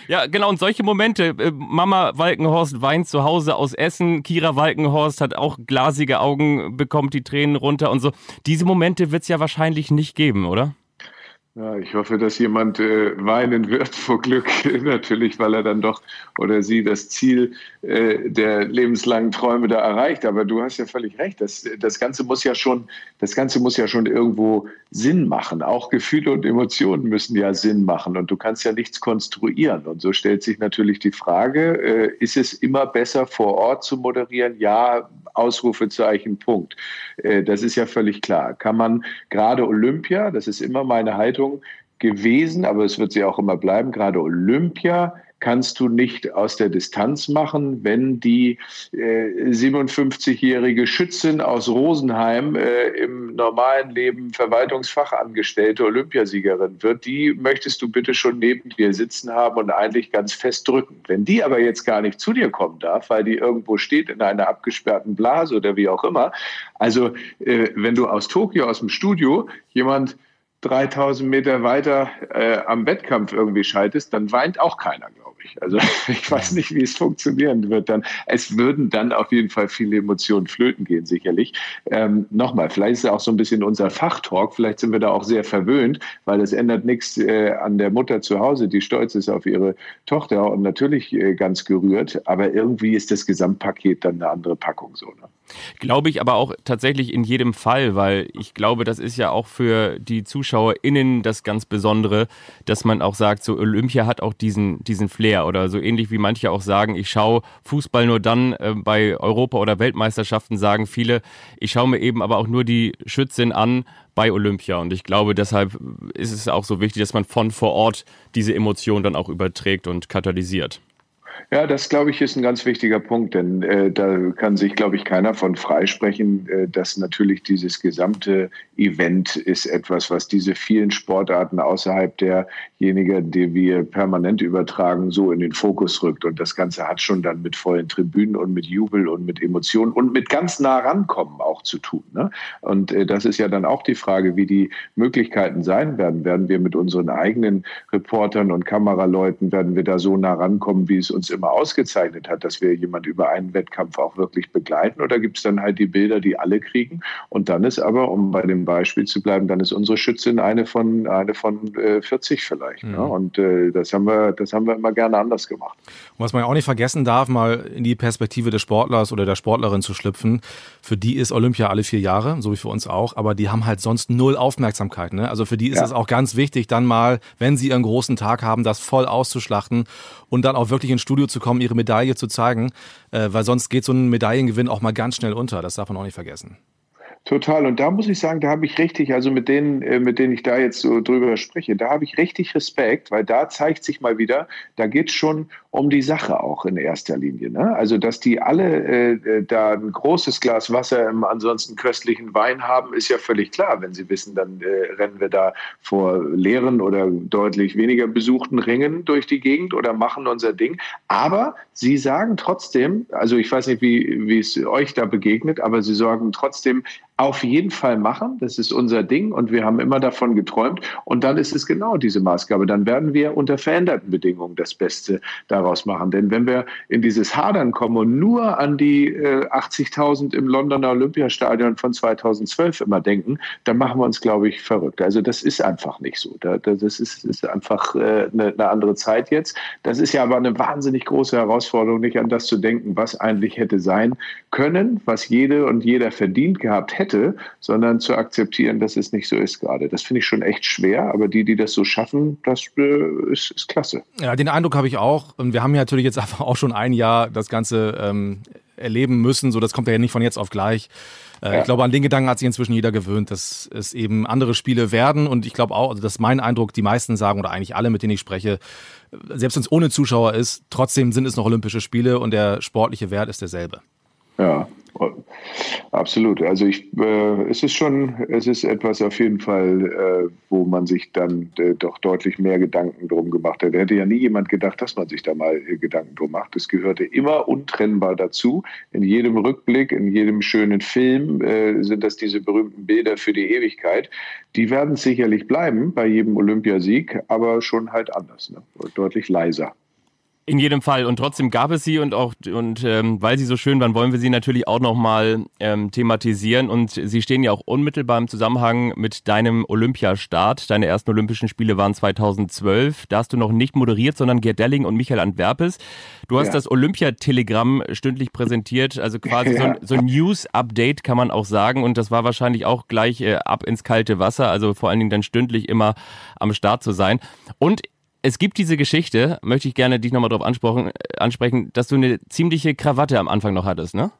ja. genau. Und solche Momente. Äh, Mama Walkenhorst weint zu Hause aus Essen. Kira Walkenhorst hat auch glasige Augen, bekommt die Tränen runter und so. Diese Momente wird es ja wahrscheinlich nicht geben, oder? Ja, ich hoffe, dass jemand äh, weinen wird vor Glück, natürlich, weil er dann doch oder sie das Ziel äh, der lebenslangen Träume da erreicht. Aber du hast ja völlig recht. Das, das Ganze muss ja schon, das Ganze muss ja schon irgendwo Sinn machen. Auch Gefühle und Emotionen müssen ja Sinn machen. Und du kannst ja nichts konstruieren. Und so stellt sich natürlich die Frage: äh, Ist es immer besser vor Ort zu moderieren? Ja, Ausrufezeichen, Punkt. Äh, das ist ja völlig klar. Kann man gerade Olympia, das ist immer meine Haltung gewesen, aber es wird sie auch immer bleiben, gerade Olympia kannst du nicht aus der Distanz machen, wenn die äh, 57-jährige Schützin aus Rosenheim äh, im normalen Leben Verwaltungsfachangestellte Olympiasiegerin wird. Die möchtest du bitte schon neben dir sitzen haben und eigentlich ganz fest drücken. Wenn die aber jetzt gar nicht zu dir kommen darf, weil die irgendwo steht in einer abgesperrten Blase oder wie auch immer, also äh, wenn du aus Tokio, aus dem Studio jemand 3000 Meter weiter äh, am Wettkampf irgendwie schaltest, dann weint auch keiner, glaube ich. Also ich weiß nicht, wie es funktionieren wird dann. Es würden dann auf jeden Fall viele Emotionen flöten gehen, sicherlich. Ähm, Nochmal, vielleicht ist es auch so ein bisschen unser Fachtalk, vielleicht sind wir da auch sehr verwöhnt, weil es ändert nichts äh, an der Mutter zu Hause, die stolz ist auf ihre Tochter und natürlich äh, ganz gerührt, aber irgendwie ist das Gesamtpaket dann eine andere Packung so. Ne? Glaube ich aber auch tatsächlich in jedem Fall, weil ich glaube, das ist ja auch für die ZuschauerInnen das ganz Besondere, dass man auch sagt, so Olympia hat auch diesen, diesen Flair oder so ähnlich wie manche auch sagen, ich schaue Fußball nur dann äh, bei Europa- oder Weltmeisterschaften, sagen viele, ich schaue mir eben aber auch nur die Schützin an bei Olympia und ich glaube, deshalb ist es auch so wichtig, dass man von vor Ort diese Emotion dann auch überträgt und katalysiert. Ja, das glaube ich ist ein ganz wichtiger Punkt, denn äh, da kann sich, glaube ich, keiner von freisprechen, äh, dass natürlich dieses gesamte Event ist etwas, was diese vielen Sportarten außerhalb derjenigen, die wir permanent übertragen, so in den Fokus rückt. Und das Ganze hat schon dann mit vollen Tribünen und mit Jubel und mit Emotionen und mit ganz nah rankommen auch zu tun. Ne? Und äh, das ist ja dann auch die Frage, wie die Möglichkeiten sein werden. Werden wir mit unseren eigenen Reportern und Kameraleuten, werden wir da so nah rankommen, wie es uns immer ausgezeichnet hat, dass wir jemand über einen Wettkampf auch wirklich begleiten? Oder gibt es dann halt die Bilder, die alle kriegen? Und dann ist aber, um bei dem Beispiel zu bleiben, dann ist unsere Schützin eine von, eine von äh, 40 vielleicht. Ne? Mhm. Ne? Und äh, das, haben wir, das haben wir immer gerne anders gemacht. Und was man ja auch nicht vergessen darf, mal in die Perspektive des Sportlers oder der Sportlerin zu schlüpfen, für die ist Olympia alle vier Jahre, so wie für uns auch, aber die haben halt sonst null Aufmerksamkeit. Ne? Also für die ist es auch ganz wichtig, dann mal, wenn sie ihren großen Tag haben, das voll auszuschlachten und dann auch wirklich ins Studio zu kommen, ihre Medaille zu zeigen, äh, weil sonst geht so ein Medaillengewinn auch mal ganz schnell unter. Das darf man auch nicht vergessen. Total. Und da muss ich sagen, da habe ich richtig, also mit denen, äh, mit denen ich da jetzt so drüber spreche, da habe ich richtig Respekt, weil da zeigt sich mal wieder, da geht es schon um die Sache auch in erster Linie. Ne? Also, dass die alle äh, äh, da ein großes Glas Wasser im ansonsten köstlichen Wein haben, ist ja völlig klar. Wenn sie wissen, dann äh, rennen wir da vor leeren oder deutlich weniger besuchten Ringen durch die Gegend oder machen unser Ding. Aber sie sagen trotzdem, also ich weiß nicht, wie, es euch da begegnet, aber sie sorgen trotzdem, auf jeden Fall machen. Das ist unser Ding und wir haben immer davon geträumt. Und dann ist es genau diese Maßgabe. Dann werden wir unter veränderten Bedingungen das Beste daraus machen. Denn wenn wir in dieses Hadern kommen und nur an die äh, 80.000 im Londoner Olympiastadion von 2012 immer denken, dann machen wir uns, glaube ich, verrückt. Also das ist einfach nicht so. das ist, ist einfach äh, eine, eine andere Zeit jetzt. Das ist ja aber eine wahnsinnig große Herausforderung, nicht an das zu denken, was eigentlich hätte sein können, was jede und jeder verdient gehabt hätte hätte, sondern zu akzeptieren, dass es nicht so ist gerade. Das finde ich schon echt schwer, aber die, die das so schaffen, das äh, ist, ist klasse. Ja, den Eindruck habe ich auch. Und wir haben ja natürlich jetzt einfach auch schon ein Jahr das Ganze ähm, erleben müssen. So, das kommt ja nicht von jetzt auf gleich. Äh, ja. Ich glaube, an den Gedanken hat sich inzwischen jeder gewöhnt, dass es eben andere Spiele werden. Und ich glaube auch, also das ist mein Eindruck, die meisten sagen oder eigentlich alle, mit denen ich spreche, selbst wenn es ohne Zuschauer ist, trotzdem sind es noch Olympische Spiele und der sportliche Wert ist derselbe. Ja, Absolut. Also ich, äh, es ist schon, es ist etwas auf jeden Fall, äh, wo man sich dann äh, doch deutlich mehr Gedanken drum gemacht hat. Da hätte ja nie jemand gedacht, dass man sich da mal äh, Gedanken drum macht. Es gehörte immer untrennbar dazu. In jedem Rückblick, in jedem schönen Film äh, sind das diese berühmten Bilder für die Ewigkeit. Die werden sicherlich bleiben bei jedem Olympiasieg, aber schon halt anders, ne? deutlich leiser. In jedem Fall. Und trotzdem gab es sie und auch, und ähm, weil sie so schön waren, wollen wir sie natürlich auch nochmal ähm, thematisieren. Und sie stehen ja auch unmittelbar im Zusammenhang mit deinem Olympiastart. Deine ersten Olympischen Spiele waren 2012. Da hast du noch nicht moderiert, sondern Gerd Delling und Michael Antwerpes. Du hast ja. das Olympiatelegramm stündlich präsentiert, also quasi ja. so, so ein News-Update kann man auch sagen. Und das war wahrscheinlich auch gleich äh, ab ins kalte Wasser, also vor allen Dingen dann stündlich immer am Start zu sein. Und es gibt diese Geschichte, möchte ich gerne dich nochmal drauf ansprechen, dass du eine ziemliche Krawatte am Anfang noch hattest, ne?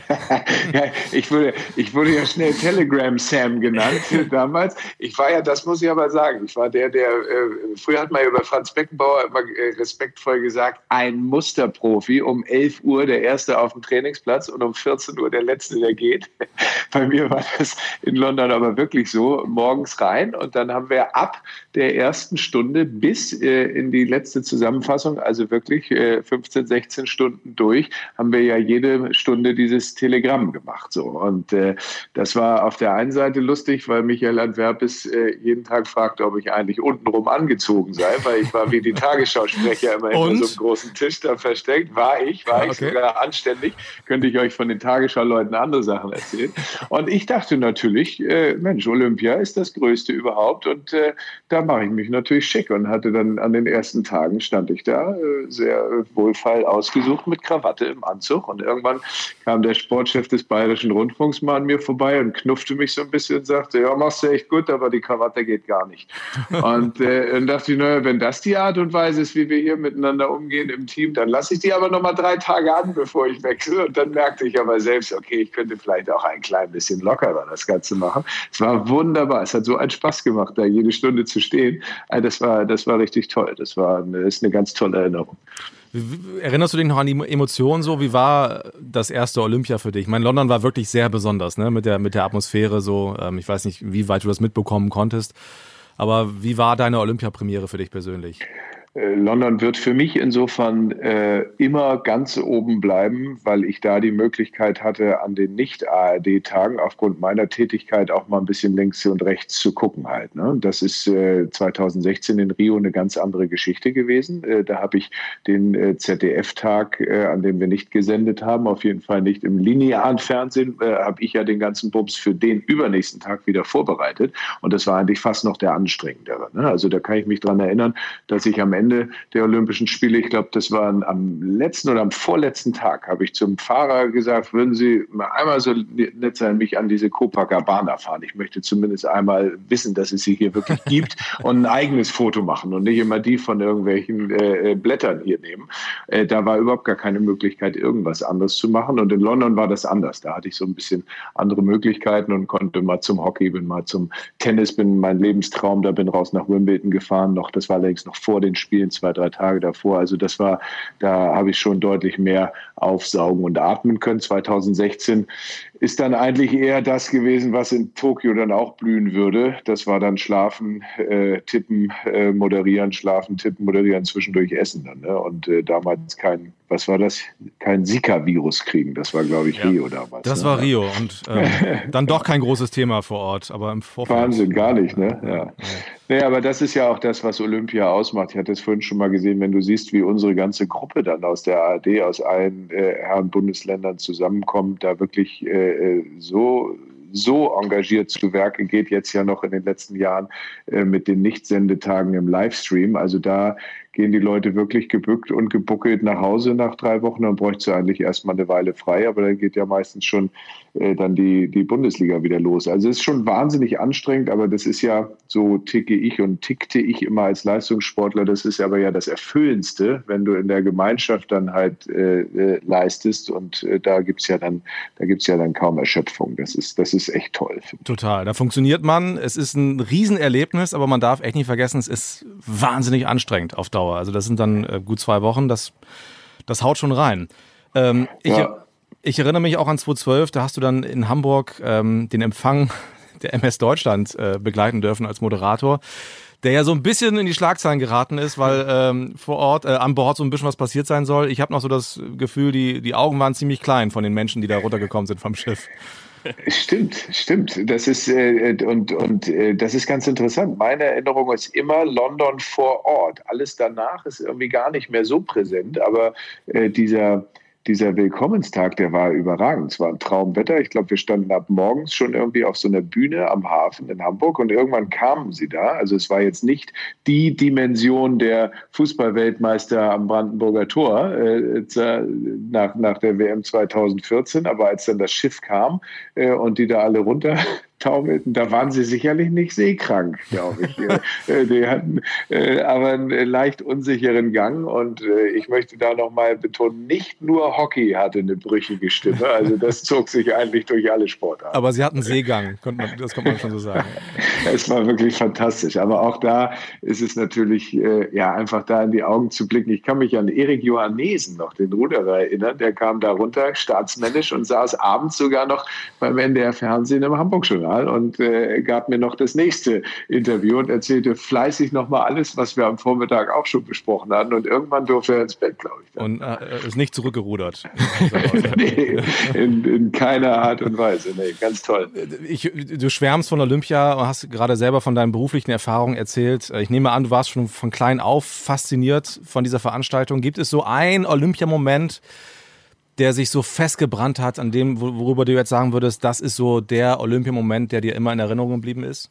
ja, ich, wurde, ich wurde ja schnell Telegram Sam genannt damals. Ich war ja, das muss ich aber sagen, ich war der, der, äh, früher hat man ja über Franz Beckenbauer immer äh, respektvoll gesagt, ein Musterprofi, um 11 Uhr der Erste auf dem Trainingsplatz und um 14 Uhr der Letzte, der geht. Bei mir war das in London aber wirklich so, morgens rein und dann haben wir ab der ersten Stunde bis äh, in die letzte Zusammenfassung, also wirklich äh, 15, 16 Stunden durch, haben wir ja jede Stunde dieses dieses Telegramm gemacht. So. Und äh, das war auf der einen Seite lustig, weil Michael Antwerpes äh, jeden Tag fragte, ob ich eigentlich untenrum angezogen sei, weil ich war wie die Tagesschausprecher immer hinter so einem großen Tisch da versteckt. War ich, war okay. ich sogar anständig. Könnte ich euch von den Tagesschau-Leuten andere Sachen erzählen. Und ich dachte natürlich, äh, Mensch, Olympia ist das Größte überhaupt und äh, da mache ich mich natürlich schick und hatte dann an den ersten Tagen stand ich da, äh, sehr wohlfeil ausgesucht mit Krawatte im Anzug und irgendwann kam der Sportchef des Bayerischen Rundfunks mal an mir vorbei und knuffte mich so ein bisschen und sagte, ja, machst du echt gut, aber die Krawatte geht gar nicht. und äh, dann dachte ich, naja, wenn das die Art und Weise ist, wie wir hier miteinander umgehen im Team, dann lasse ich die aber noch mal drei Tage an, bevor ich wechsle. Und dann merkte ich aber selbst, okay, ich könnte vielleicht auch ein klein bisschen lockerer das Ganze machen. Es war wunderbar. Es hat so einen Spaß gemacht, da jede Stunde zu stehen. Also das war, das war richtig toll. Das war eine, ist eine ganz tolle Erinnerung. Erinnerst du dich noch an die Emotionen so? Wie war das erste Olympia für dich? Ich meine, London war wirklich sehr besonders, ne? Mit der, mit der Atmosphäre so. Ähm, ich weiß nicht, wie weit du das mitbekommen konntest. Aber wie war deine Olympiapremiere für dich persönlich? Äh, London wird für mich insofern äh, immer ganz oben bleiben, weil ich da die Möglichkeit hatte, an den Nicht-ARD-Tagen aufgrund meiner Tätigkeit auch mal ein bisschen links und rechts zu gucken halt. Ne? Das ist äh, 2016 in Rio eine ganz andere Geschichte gewesen. Äh, da habe ich den äh, ZDF-Tag, äh, an dem wir nicht gesendet haben, auf jeden Fall nicht im linearen Fernsehen, habe ich ja den ganzen Bums für den übernächsten Tag wieder vorbereitet. Und das war eigentlich fast noch der anstrengendere. Ne? Also da kann ich mich dran erinnern, dass ich am Ende Ende der Olympischen Spiele, ich glaube, das war am letzten oder am vorletzten Tag, habe ich zum Fahrer gesagt, würden Sie mal einmal so nett sein, mich an diese Copacabana fahren. Ich möchte zumindest einmal wissen, dass es sie hier wirklich gibt und ein eigenes Foto machen und nicht immer die von irgendwelchen äh, äh, Blättern hier nehmen. Äh, da war überhaupt gar keine Möglichkeit, irgendwas anderes zu machen. Und in London war das anders. Da hatte ich so ein bisschen andere Möglichkeiten und konnte mal zum Hockey, bin mal zum Tennis, bin mein Lebenstraum, da bin raus nach Wimbledon gefahren. Noch, das war längst noch vor den Spielen. Spielen, zwei, drei Tage davor. Also das war, da habe ich schon deutlich mehr aufsaugen und atmen können. 2016 ist dann eigentlich eher das gewesen, was in Tokio dann auch blühen würde. Das war dann Schlafen, äh, Tippen, äh, Moderieren, Schlafen, Tippen, Moderieren, zwischendurch Essen dann. Ne? Und äh, damals kein, was war das? Kein Zika-Virus kriegen. Das war, glaube ich, ja. Rio damals. Das ne? war Rio und ähm, dann doch kein großes Thema vor Ort, aber im Vorfeld. Wahnsinn, gar nicht, ne? Ja. ja. Nee, aber das ist ja auch das, was Olympia ausmacht. Ich hatte es vorhin schon mal gesehen, wenn du siehst, wie unsere ganze Gruppe dann aus der ARD, aus allen äh, Herren Bundesländern zusammenkommt, da wirklich äh, äh, so so engagiert zu Werke geht, jetzt ja noch in den letzten Jahren äh, mit den Nichtsendetagen im Livestream. Also da gehen die Leute wirklich gebückt und gebuckelt nach Hause nach drei Wochen. Dann bräuchte sie eigentlich erstmal eine Weile frei, aber dann geht ja meistens schon äh, dann die, die Bundesliga wieder los. Also es ist schon wahnsinnig anstrengend, aber das ist ja, so ticke ich und tickte ich immer als Leistungssportler, das ist aber ja das Erfüllendste, wenn du in der Gemeinschaft dann halt äh, äh, leistest und äh, da gibt's ja dann, da gibt's ja dann kaum Erschöpfung. Das ist, das ist echt toll. Total. Da funktioniert man. Es ist ein Riesenerlebnis, aber man darf echt nicht vergessen, es ist wahnsinnig anstrengend auf Dauer. Dauer. Also das sind dann äh, gut zwei Wochen, das, das haut schon rein. Ähm, ich, ja. ich erinnere mich auch an 2012, da hast du dann in Hamburg ähm, den Empfang der MS Deutschland äh, begleiten dürfen als Moderator der ja so ein bisschen in die Schlagzeilen geraten ist, weil ähm, vor Ort, äh, an Bord so ein bisschen was passiert sein soll. Ich habe noch so das Gefühl, die, die Augen waren ziemlich klein von den Menschen, die da runtergekommen sind vom Schiff. Stimmt, stimmt. Das ist äh, und und äh, das ist ganz interessant. Meine Erinnerung ist immer London vor Ort. Alles danach ist irgendwie gar nicht mehr so präsent. Aber äh, dieser dieser Willkommenstag, der war überragend. Es war ein Traumwetter. Ich glaube, wir standen ab morgens schon irgendwie auf so einer Bühne am Hafen in Hamburg und irgendwann kamen sie da. Also es war jetzt nicht die Dimension der Fußballweltmeister am Brandenburger Tor äh, nach, nach der WM 2014, aber als dann das Schiff kam äh, und die da alle runter taumelten, da waren sie sicherlich nicht seekrank, glaube ich. Äh, die hatten äh, aber einen leicht unsicheren Gang und äh, ich möchte da nochmal betonen, nicht nur Hockey hatte eine brüchige Stimme, also das zog sich eigentlich durch alle Sportarten. Aber sie hatten Seegang, das kann man schon so sagen. es war wirklich fantastisch, aber auch da ist es natürlich, ja, einfach da in die Augen zu blicken. Ich kann mich an Erik Johannesen noch, den Ruderer, erinnern, der kam da runter, staatsmännisch und saß abends sogar noch beim NDR Fernsehen im Hamburg-Journal Journal und äh, gab mir noch das nächste Interview und erzählte fleißig nochmal alles, was wir am Vormittag auch schon besprochen hatten. Und irgendwann durfte er ins Bett, glaube ich. Dann. Und äh, ist nicht zurückgerudert. nee, in, in, keiner Art und Weise. Nee, ganz toll. Ich, du schwärmst von Olympia und hast gerade selber von deinen beruflichen Erfahrungen erzählt. Ich nehme an, du warst schon von klein auf fasziniert von dieser Veranstaltung. Gibt es so ein Olympiamoment, der sich so festgebrannt hat, an dem, worüber du jetzt sagen würdest, das ist so der Olympiamoment, der dir immer in Erinnerung geblieben ist?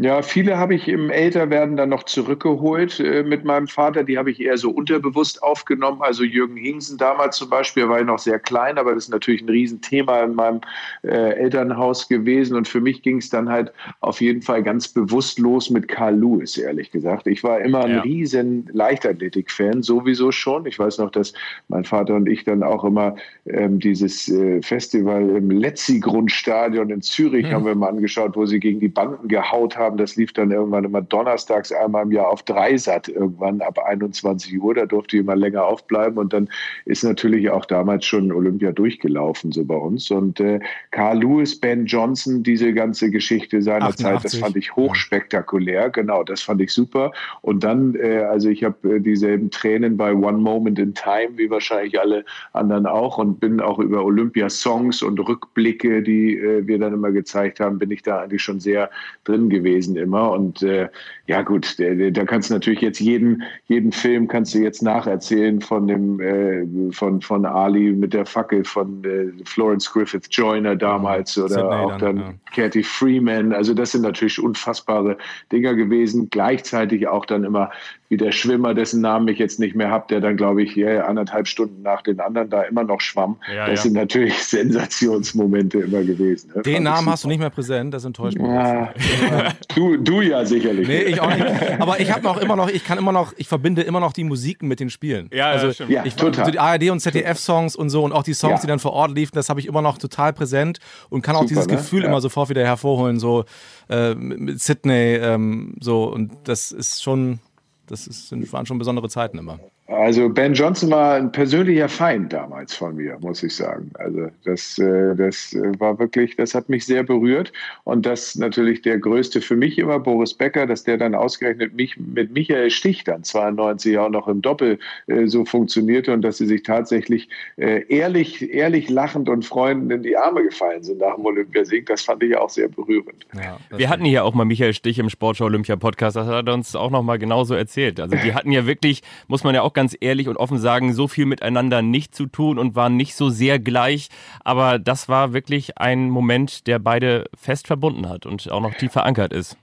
Ja, viele habe ich im Älterwerden dann noch zurückgeholt äh, mit meinem Vater. Die habe ich eher so unterbewusst aufgenommen. Also Jürgen Hingsen damals zum Beispiel war ich noch sehr klein, aber das ist natürlich ein Riesenthema in meinem äh, Elternhaus gewesen. Und für mich ging es dann halt auf jeden Fall ganz bewusst los mit Carl Lewis, ehrlich gesagt. Ich war immer ein ja. riesen Leichtathletik-Fan, sowieso schon. Ich weiß noch, dass mein Vater und ich dann auch immer ähm, dieses äh, Festival im Letzi-Grundstadion in Zürich mhm. haben wir mal angeschaut, wo sie gegen die Banden gehaut haben haben. Das lief dann irgendwann immer donnerstags einmal im Jahr auf Dreisat irgendwann ab 21 Uhr. Da durfte ich immer länger aufbleiben und dann ist natürlich auch damals schon Olympia durchgelaufen so bei uns. Und äh, Carl Lewis, Ben Johnson, diese ganze Geschichte seiner 88. Zeit, das fand ich hochspektakulär. Genau, das fand ich super. Und dann, äh, also ich habe äh, dieselben Tränen bei One Moment in Time, wie wahrscheinlich alle anderen auch und bin auch über Olympia-Songs und Rückblicke, die äh, wir dann immer gezeigt haben, bin ich da eigentlich schon sehr drin gewesen gewesen immer. Und äh, ja gut, da kannst du natürlich jetzt jeden, jeden Film kannst du jetzt nacherzählen von dem äh, von, von Ali mit der Fackel von äh, Florence Griffith Joyner damals oder Sydney auch dann, dann ja. Cathy Freeman. Also das sind natürlich unfassbare Dinger gewesen. Gleichzeitig auch dann immer wie der Schwimmer, dessen Namen ich jetzt nicht mehr habe, der dann, glaube ich, hier anderthalb Stunden nach den anderen da immer noch schwamm. Ja, das ja. sind natürlich Sensationsmomente immer gewesen. Ne? Den Namen hast du nicht mehr präsent, das enttäuscht mich. Ja, du, du ja sicherlich. Nee, ich auch nicht. Aber ich habe noch immer noch, ich kann immer noch, ich verbinde immer noch die Musiken mit den Spielen. Ja, also stimmt. Ja, ich, total. Also die ARD und ZDF-Songs und so und auch die Songs, die dann vor Ort liefen, das habe ich immer noch total präsent und kann auch Super, dieses ne? Gefühl immer sofort wieder hervorholen, so äh, mit Sydney, ähm, so und das ist schon das ist, waren schon besondere Zeiten immer. Also Ben Johnson war ein persönlicher Feind damals von mir, muss ich sagen. Also das, äh, das war wirklich, das hat mich sehr berührt. Und das natürlich der größte für mich immer, Boris Becker, dass der dann ausgerechnet mich mit Michael Stich dann 92 auch noch im Doppel äh, so funktionierte und dass sie sich tatsächlich äh, ehrlich, ehrlich lachend und freundend in die Arme gefallen sind nach dem Olympiasieg. Das fand ich auch sehr berührend. Ja, Wir hatten hier auch mal Michael Stich im Sportschau Olympia Podcast. Das hat er uns auch noch mal genauso erzählt. Also die hatten ja wirklich, muss man ja auch ganz ehrlich und offen sagen, so viel miteinander nicht zu tun und waren nicht so sehr gleich. Aber das war wirklich ein Moment, der beide fest verbunden hat und auch noch tief verankert ist.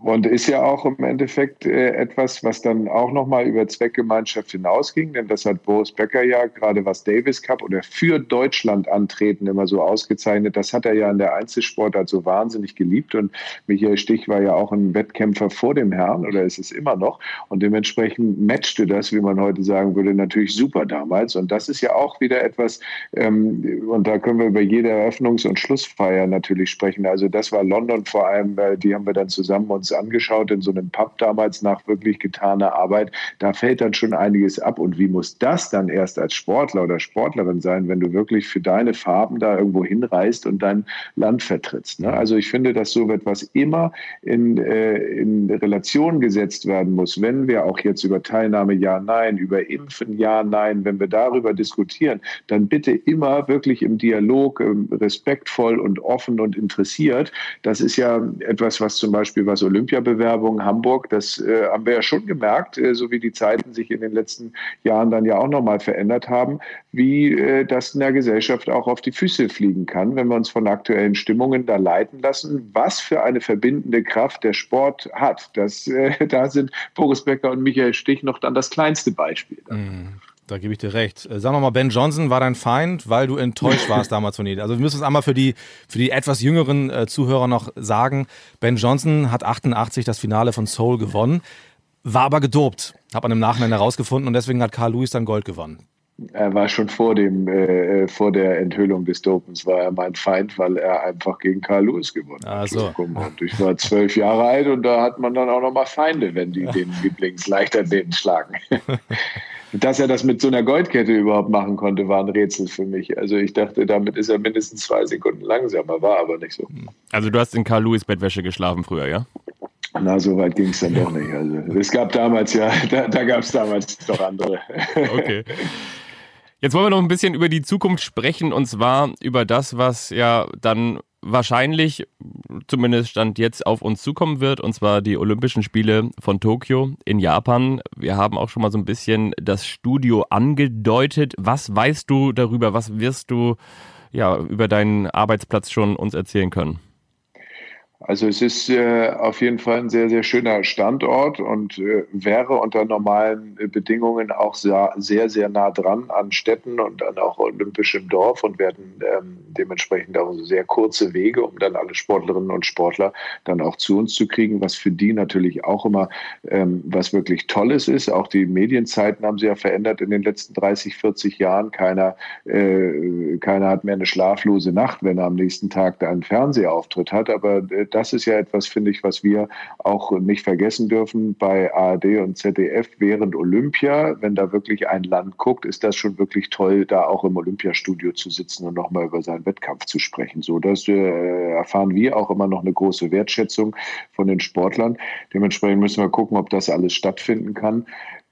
Und ist ja auch im Endeffekt äh, etwas, was dann auch nochmal über Zweckgemeinschaft hinausging, denn das hat Boris Becker ja gerade was Davis Cup oder für Deutschland antreten immer so ausgezeichnet. Das hat er ja in der Einzelsportart so wahnsinnig geliebt und Michael Stich war ja auch ein Wettkämpfer vor dem Herrn oder ist es immer noch und dementsprechend matchte das, wie man heute sagen würde, natürlich super damals und das ist ja auch wieder etwas ähm, und da können wir über jede Eröffnungs- und Schlussfeier natürlich sprechen. Also das war London vor allem, weil die haben wir dann zusammen uns angeschaut in so einem Pub damals nach wirklich getaner Arbeit. Da fällt dann schon einiges ab. Und wie muss das dann erst als Sportler oder Sportlerin sein, wenn du wirklich für deine Farben da irgendwo hinreist und dein Land vertrittst? Ne? Also ich finde, dass so etwas immer in, äh, in Relation gesetzt werden muss. Wenn wir auch jetzt über Teilnahme ja, nein, über Impfen ja, nein, wenn wir darüber diskutieren, dann bitte immer wirklich im Dialog, ähm, respektvoll und offen und interessiert. Das ist ja etwas, was zum Beispiel, was Olympiabewerbung Hamburg, das äh, haben wir ja schon gemerkt, äh, so wie die Zeiten sich in den letzten Jahren dann ja auch nochmal verändert haben, wie äh, das in der Gesellschaft auch auf die Füße fliegen kann, wenn wir uns von aktuellen Stimmungen da leiten lassen, was für eine verbindende Kraft der Sport hat. Das, äh, da sind Boris Becker und Michael Stich noch dann das kleinste Beispiel. Mhm. Da gebe ich dir recht. Äh, sag mal, Ben Johnson war dein Feind, weil du enttäuscht warst damals von ihm. Also wir müssen es einmal für die, für die etwas jüngeren äh, Zuhörer noch sagen. Ben Johnson hat 88 das Finale von Seoul gewonnen, war aber gedopt. Hat man im Nachhinein herausgefunden und deswegen hat Carl Lewis dann Gold gewonnen. Er war schon vor dem, äh, äh, vor der Enthüllung des Dopens war er mein Feind, weil er einfach gegen Carl Lewis gewonnen hat. Also. Und ich war zwölf Jahre alt und da hat man dann auch noch mal Feinde, wenn die den Lieblingsleichtathleten schlagen. Dass er das mit so einer Goldkette überhaupt machen konnte, war ein Rätsel für mich. Also ich dachte, damit ist er mindestens zwei Sekunden langsamer, war aber nicht so. Also du hast in Carl Lewis Bettwäsche geschlafen früher, ja? Na, so weit ging es dann doch nicht. Also es gab damals ja, da, da gab es damals doch andere. Okay. Jetzt wollen wir noch ein bisschen über die Zukunft sprechen und zwar über das, was ja dann wahrscheinlich, zumindest Stand jetzt, auf uns zukommen wird, und zwar die Olympischen Spiele von Tokio in Japan. Wir haben auch schon mal so ein bisschen das Studio angedeutet. Was weißt du darüber? Was wirst du ja über deinen Arbeitsplatz schon uns erzählen können? Also es ist äh, auf jeden Fall ein sehr, sehr schöner Standort und äh, wäre unter normalen äh, Bedingungen auch sehr, sehr, nah dran an Städten und dann auch olympischem Dorf und werden ähm, dementsprechend auch sehr kurze Wege, um dann alle Sportlerinnen und Sportler dann auch zu uns zu kriegen, was für die natürlich auch immer ähm, was wirklich Tolles ist. Auch die Medienzeiten haben sie ja verändert in den letzten 30, 40 Jahren. Keiner, äh, keiner hat mehr eine schlaflose Nacht, wenn er am nächsten Tag da einen Fernsehauftritt hat. Aber äh, das ist ja etwas, finde ich, was wir auch nicht vergessen dürfen bei ARD und ZDF während Olympia. Wenn da wirklich ein Land guckt, ist das schon wirklich toll, da auch im Olympiastudio zu sitzen und nochmal über seinen Wettkampf zu sprechen. So, das äh, erfahren wir auch immer noch eine große Wertschätzung von den Sportlern. Dementsprechend müssen wir gucken, ob das alles stattfinden kann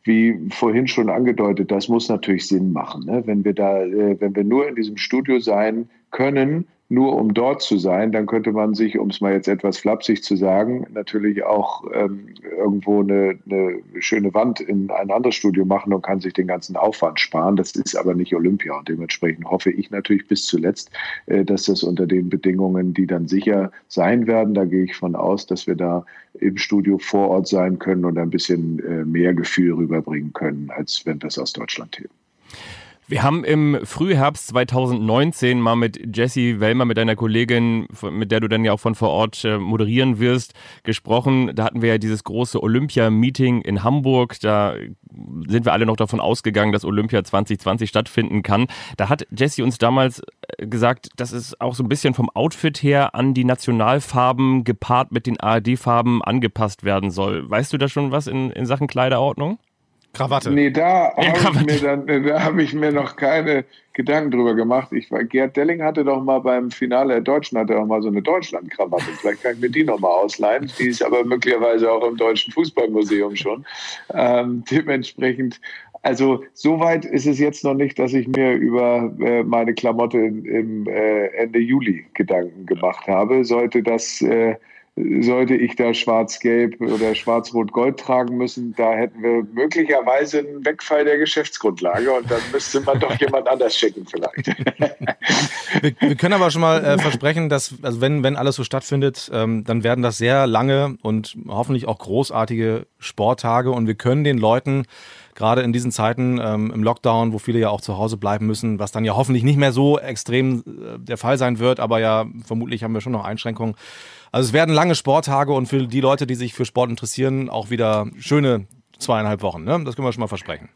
wie vorhin schon angedeutet, das muss natürlich Sinn machen. Ne? Wenn wir da, äh, wenn wir nur in diesem Studio sein können, nur um dort zu sein, dann könnte man sich, um es mal jetzt etwas flapsig zu sagen, natürlich auch ähm, irgendwo eine, eine schöne Wand in ein anderes Studio machen und kann sich den ganzen Aufwand sparen. Das ist aber nicht Olympia und dementsprechend hoffe ich natürlich bis zuletzt, äh, dass das unter den Bedingungen, die dann sicher sein werden, da gehe ich von aus, dass wir da im Studio vor Ort sein können und ein bisschen äh, mehr Gefühl rüberbringen können, als wenn das aus Deutschland hier. Wir haben im Frühherbst 2019 mal mit Jessie Wellmer, mit deiner Kollegin, mit der du dann ja auch von vor Ort äh, moderieren wirst, gesprochen. Da hatten wir ja dieses große Olympia-Meeting in Hamburg. Da sind wir alle noch davon ausgegangen, dass Olympia 2020 stattfinden kann. Da hat Jessie uns damals äh, gesagt, dass es auch so ein bisschen vom Outfit her an die Nationalfarben gepaart mit den ARD-Farben angepasst werden soll. Weißt du da schon was in, in Sachen Kleiderordnung? Krawatte. Nee, da habe ich, mir hab ich mir noch keine Gedanken drüber gemacht. Ich, Gerd Delling hatte doch mal beim Finale der Deutschen hatte auch mal so eine Deutschland-Krawatte. Vielleicht kann ich mir die noch mal ausleihen. Die ist aber möglicherweise auch im Deutschen Fußballmuseum schon. Ähm, dementsprechend, also so weit ist es jetzt noch nicht, dass ich mir über äh, meine Klamotte im äh, Ende Juli Gedanken gemacht habe. Sollte das äh, sollte ich da schwarz-gelb oder schwarz-rot-gold tragen müssen, da hätten wir möglicherweise einen Wegfall der Geschäftsgrundlage und dann müsste man doch jemand anders schicken vielleicht. wir, wir, können aber schon mal äh, versprechen, dass, also wenn, wenn alles so stattfindet, ähm, dann werden das sehr lange und hoffentlich auch großartige Sporttage und wir können den Leuten gerade in diesen Zeiten ähm, im Lockdown, wo viele ja auch zu Hause bleiben müssen, was dann ja hoffentlich nicht mehr so extrem äh, der Fall sein wird, aber ja, vermutlich haben wir schon noch Einschränkungen. Also es werden lange Sporttage und für die Leute, die sich für Sport interessieren, auch wieder schöne zweieinhalb Wochen. Ne? Das können wir schon mal versprechen.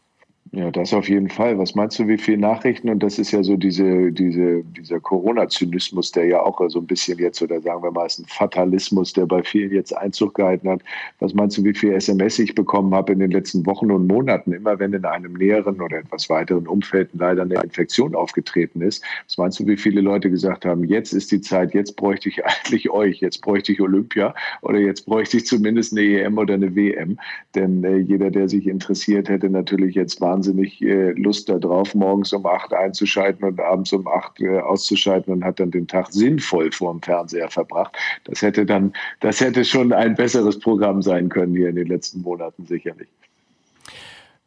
Ja, das auf jeden Fall. Was meinst du, wie viele Nachrichten? Und das ist ja so diese, diese, dieser Corona-Zynismus, der ja auch so ein bisschen jetzt, oder sagen wir mal, ist ein Fatalismus, der bei vielen jetzt Einzug gehalten hat. Was meinst du, wie viel SMS ich bekommen habe in den letzten Wochen und Monaten, immer wenn in einem näheren oder etwas weiteren Umfeld leider eine Infektion aufgetreten ist? Was meinst du, wie viele Leute gesagt haben, jetzt ist die Zeit, jetzt bräuchte ich eigentlich euch, jetzt bräuchte ich Olympia oder jetzt bräuchte ich zumindest eine EM oder eine WM? Denn äh, jeder, der sich interessiert, hätte natürlich jetzt wahnsinnig wahnsinnig äh, Lust darauf, morgens um acht einzuschalten und abends um acht äh, auszuschalten und hat dann den Tag sinnvoll vor dem Fernseher verbracht. Das hätte dann, das hätte schon ein besseres Programm sein können hier in den letzten Monaten sicherlich.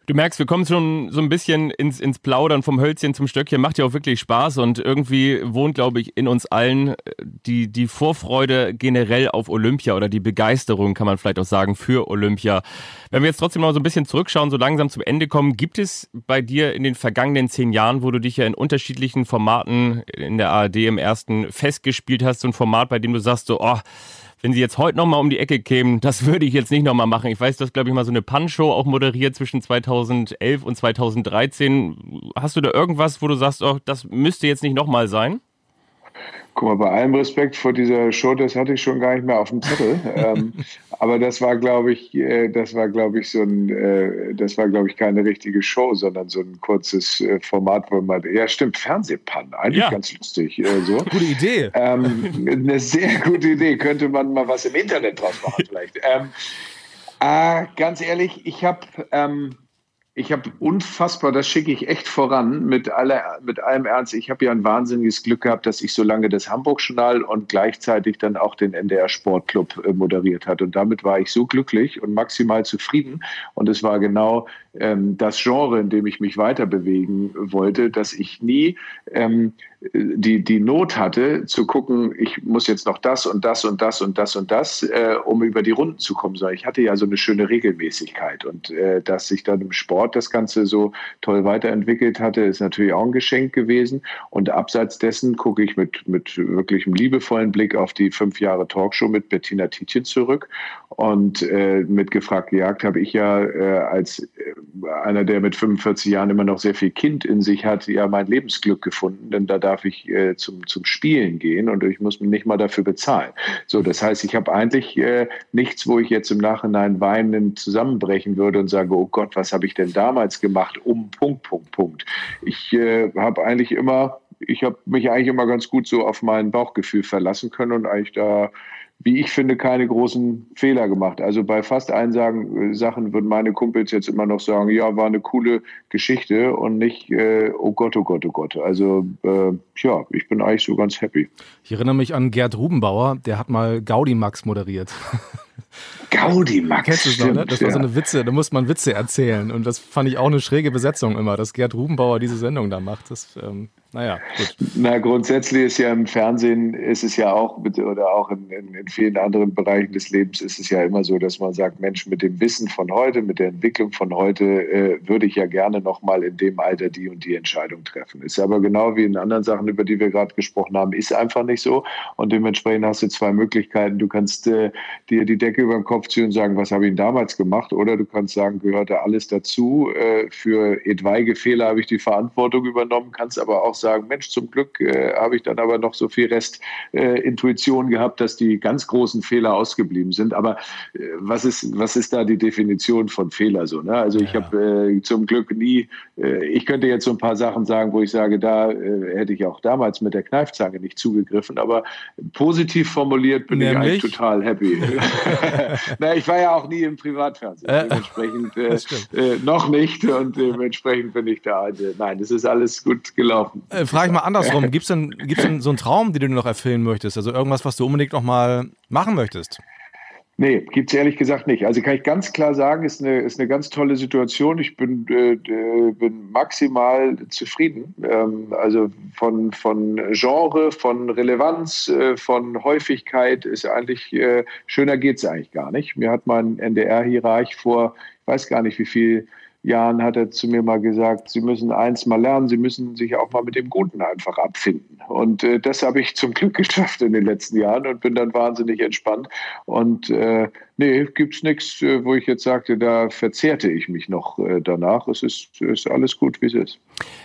Du merkst, wir kommen schon so ein bisschen ins, ins Plaudern vom Hölzchen zum Stöckchen. Macht ja auch wirklich Spaß und irgendwie wohnt, glaube ich, in uns allen äh, die, die Vorfreude generell auf Olympia oder die Begeisterung, kann man vielleicht auch sagen, für Olympia. Wenn wir jetzt trotzdem mal so ein bisschen zurückschauen, so langsam zum Ende kommen, gibt es bei dir in den vergangenen zehn Jahren, wo du dich ja in unterschiedlichen Formaten in der ARD im ersten festgespielt hast, so ein Format, bei dem du sagst so, oh, wenn sie jetzt heute nochmal um die Ecke kämen, das würde ich jetzt nicht nochmal machen. Ich weiß, du hast, glaube ich, mal so eine Punch-Show auch moderiert zwischen 2011 und 2013. Hast du da irgendwas, wo du sagst, oh, das müsste jetzt nicht nochmal sein? Guck mal, bei allem Respekt vor dieser Show, das hatte ich schon gar nicht mehr auf dem Zettel. ähm, aber das war, glaube ich, äh, das war, glaube ich, so ein, äh, das war, glaube ich, keine richtige Show, sondern so ein kurzes äh, Format, wo man, ja, stimmt, Fernsehpann, eigentlich ja. ganz lustig. Äh, so. Gute Idee. Ähm, eine sehr gute Idee, könnte man mal was im Internet draus machen, vielleicht. ähm, äh, ganz ehrlich, ich habe, ähm, ich habe unfassbar, das schicke ich echt voran mit, aller, mit allem Ernst. Ich habe ja ein wahnsinniges Glück gehabt, dass ich so lange das Hamburg-Journal und gleichzeitig dann auch den NDR Sportclub äh, moderiert hat. Und damit war ich so glücklich und maximal zufrieden. Und es war genau ähm, das Genre, in dem ich mich weiter bewegen wollte, dass ich nie ähm, die, die Not hatte, zu gucken, ich muss jetzt noch das und das und das und das und das, äh, um über die Runden zu kommen, ich hatte ja so eine schöne Regelmäßigkeit. Und äh, dass sich dann im Sport das Ganze so toll weiterentwickelt hatte, ist natürlich auch ein Geschenk gewesen. Und abseits dessen gucke ich mit, mit wirklichem liebevollen Blick auf die fünf Jahre Talkshow mit Bettina Tietjen zurück. Und äh, mit Gefragt gejagt habe ich ja äh, als äh, einer, der mit 45 Jahren immer noch sehr viel Kind in sich hat, ja mein Lebensglück gefunden, denn da darf ich äh, zum, zum Spielen gehen und ich muss mich nicht mal dafür bezahlen. So, das heißt, ich habe eigentlich äh, nichts, wo ich jetzt im Nachhinein weinend zusammenbrechen würde und sage, oh Gott, was habe ich denn damals gemacht, um Punkt, Punkt, Punkt. Ich äh, habe eigentlich immer, ich habe mich eigentlich immer ganz gut so auf mein Bauchgefühl verlassen können und eigentlich da wie ich finde, keine großen Fehler gemacht. Also bei fast allen äh, Sachen würden meine Kumpels jetzt immer noch sagen, ja, war eine coole Geschichte und nicht, äh, oh Gott, oh Gott, oh Gott. Also äh, ja, ich bin eigentlich so ganz happy. Ich erinnere mich an Gerd Rubenbauer, der hat mal Gaudi Max moderiert. Gaudi Max. Kennst du es noch, ne? Das war so eine Witze, da muss man Witze erzählen. Und das fand ich auch eine schräge Besetzung immer, dass Gerd Rubenbauer diese Sendung da macht. Das, ähm, naja, gut. Na, grundsätzlich ist ja im Fernsehen, ist es ja auch, oder auch in, in, in, vielen anderen Bereichen des Lebens ist es ja immer so, dass man sagt, Mensch, mit dem Wissen von heute, mit der Entwicklung von heute, äh, würde ich ja gerne nochmal in dem Alter die und die Entscheidung treffen. Ist aber genau wie in anderen Sachen, über die wir gerade gesprochen haben, ist einfach nicht so. Und dementsprechend hast du zwei Möglichkeiten. Du kannst äh, dir die Decke über den Kopf ziehen und sagen, was habe ich denn damals gemacht? Oder du kannst sagen, gehörte alles dazu. Äh, für etwaige Fehler habe ich die Verantwortung übernommen, kannst aber auch sagen, Mensch, zum Glück äh, habe ich dann aber noch so viel Restintuition äh, gehabt, dass die ganz großen Fehler ausgeblieben sind. Aber äh, was, ist, was ist da die Definition von Fehler so? Ne? Also ich ja. habe äh, zum Glück nie, äh, ich könnte jetzt so ein paar Sachen sagen, wo ich sage, da äh, hätte ich auch damals mit der Kneifzange nicht zugegriffen, aber positiv formuliert bin Nämlich? ich eigentlich total happy. Na, ich war ja auch nie im Privatfernsehen, dementsprechend noch nicht und dementsprechend bin ich da. nein, es ist alles gut gelaufen. Äh, frage ich mal andersrum. Gibt es denn, gibt's denn so einen Traum, den du noch erfüllen möchtest? Also irgendwas, was du unbedingt noch mal machen möchtest? Nee, gibt es ehrlich gesagt nicht. Also kann ich ganz klar sagen, ist eine, ist eine ganz tolle Situation. Ich bin, äh, bin maximal zufrieden. Ähm, also von, von Genre, von Relevanz, äh, von Häufigkeit ist eigentlich, äh, schöner geht es eigentlich gar nicht. Mir hat mein NDR-Hierarch vor, ich weiß gar nicht wie viel Jahren hat er zu mir mal gesagt, Sie müssen eins mal lernen, Sie müssen sich auch mal mit dem Guten einfach abfinden. Und äh, das habe ich zum Glück geschafft in den letzten Jahren und bin dann wahnsinnig entspannt. Und äh, nee, es nichts, äh, wo ich jetzt sagte, da verzehrte ich mich noch äh, danach. Es ist, ist alles gut, wie es ist.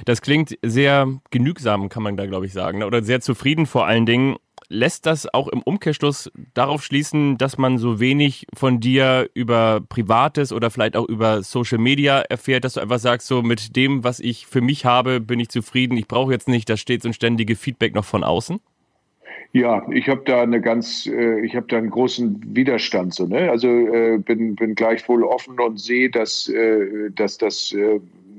Das klingt sehr genügsam, kann man da, glaube ich, sagen. Oder sehr zufrieden vor allen Dingen lässt das auch im Umkehrschluss darauf schließen, dass man so wenig von dir über Privates oder vielleicht auch über Social Media erfährt, dass du einfach sagst, so mit dem, was ich für mich habe, bin ich zufrieden. Ich brauche jetzt nicht das stets und ständige Feedback noch von außen? Ja, ich habe da eine ganz, äh, ich habe da einen großen Widerstand so, ne? Also äh, bin bin gleichwohl offen und sehe, dass äh, dass das äh,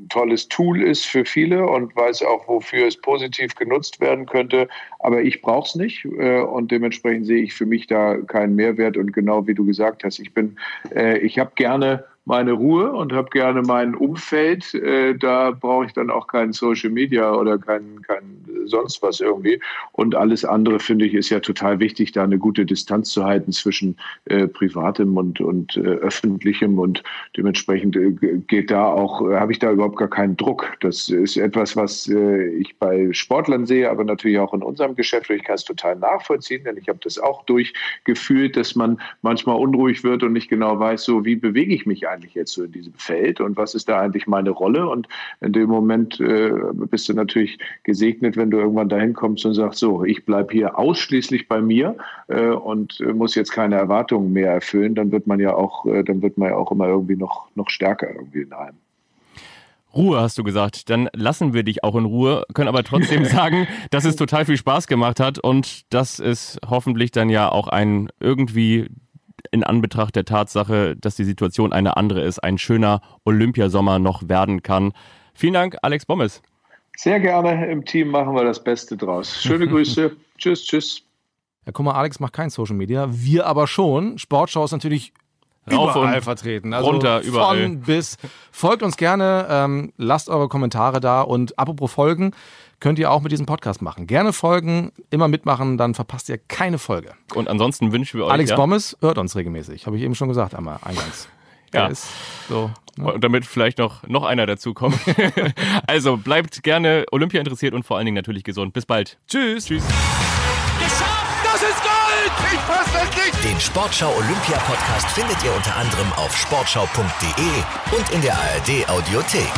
tolles Tool ist für viele und weiß auch, wofür es positiv genutzt werden könnte. Aber ich brauche es nicht äh, und dementsprechend sehe ich für mich da keinen Mehrwert. Und genau wie du gesagt hast, ich bin, äh, ich habe gerne meine Ruhe und habe gerne mein Umfeld. Äh, da brauche ich dann auch keinen Social Media oder kein, kein sonst was irgendwie. Und alles andere, finde ich, ist ja total wichtig, da eine gute Distanz zu halten zwischen äh, Privatem und, und äh, Öffentlichem. Und dementsprechend geht da auch, habe ich da überhaupt gar keinen Druck. Das ist etwas, was ich bei Sportlern sehe, aber natürlich auch in unserem Geschäft. Ich kann es total nachvollziehen, denn ich habe das auch durchgefühlt, dass man manchmal unruhig wird und nicht genau weiß, so wie bewege ich mich eigentlich eigentlich jetzt so in diesem Feld und was ist da eigentlich meine Rolle? Und in dem Moment äh, bist du natürlich gesegnet, wenn du irgendwann dahin kommst und sagst, so, ich bleibe hier ausschließlich bei mir äh, und äh, muss jetzt keine Erwartungen mehr erfüllen, dann wird man ja auch, äh, dann wird man ja auch immer irgendwie noch, noch stärker irgendwie in einem. Ruhe, hast du gesagt. Dann lassen wir dich auch in Ruhe, können aber trotzdem sagen, dass es total viel Spaß gemacht hat und dass es hoffentlich dann ja auch ein irgendwie in Anbetracht der Tatsache, dass die Situation eine andere ist, ein schöner Olympiasommer noch werden kann. Vielen Dank, Alex Bommes. Sehr gerne. Im Team machen wir das Beste draus. Schöne Grüße. tschüss, tschüss. Ja, guck mal, Alex macht kein Social Media. Wir aber schon. Sportschau ist natürlich Rauf überall und vertreten. Also runter, überall. Von bis. Folgt uns gerne, ähm, lasst eure Kommentare da und apropos Folgen, könnt ihr auch mit diesem Podcast machen. Gerne folgen, immer mitmachen, dann verpasst ihr keine Folge. Und ansonsten wünschen wir euch. Alex ja, Bommes hört uns regelmäßig, habe ich eben schon gesagt, einmal eingangs. Ja. Der ist so. Ne? Und damit vielleicht noch, noch einer dazu kommt. also bleibt gerne Olympia interessiert und vor allen Dingen natürlich gesund. Bis bald. Tschüss. Tschüss. Das ist Gold! Ich fass das nicht! Den Sportschau Olympia Podcast findet ihr unter anderem auf sportschau.de und in der ARD Audiothek.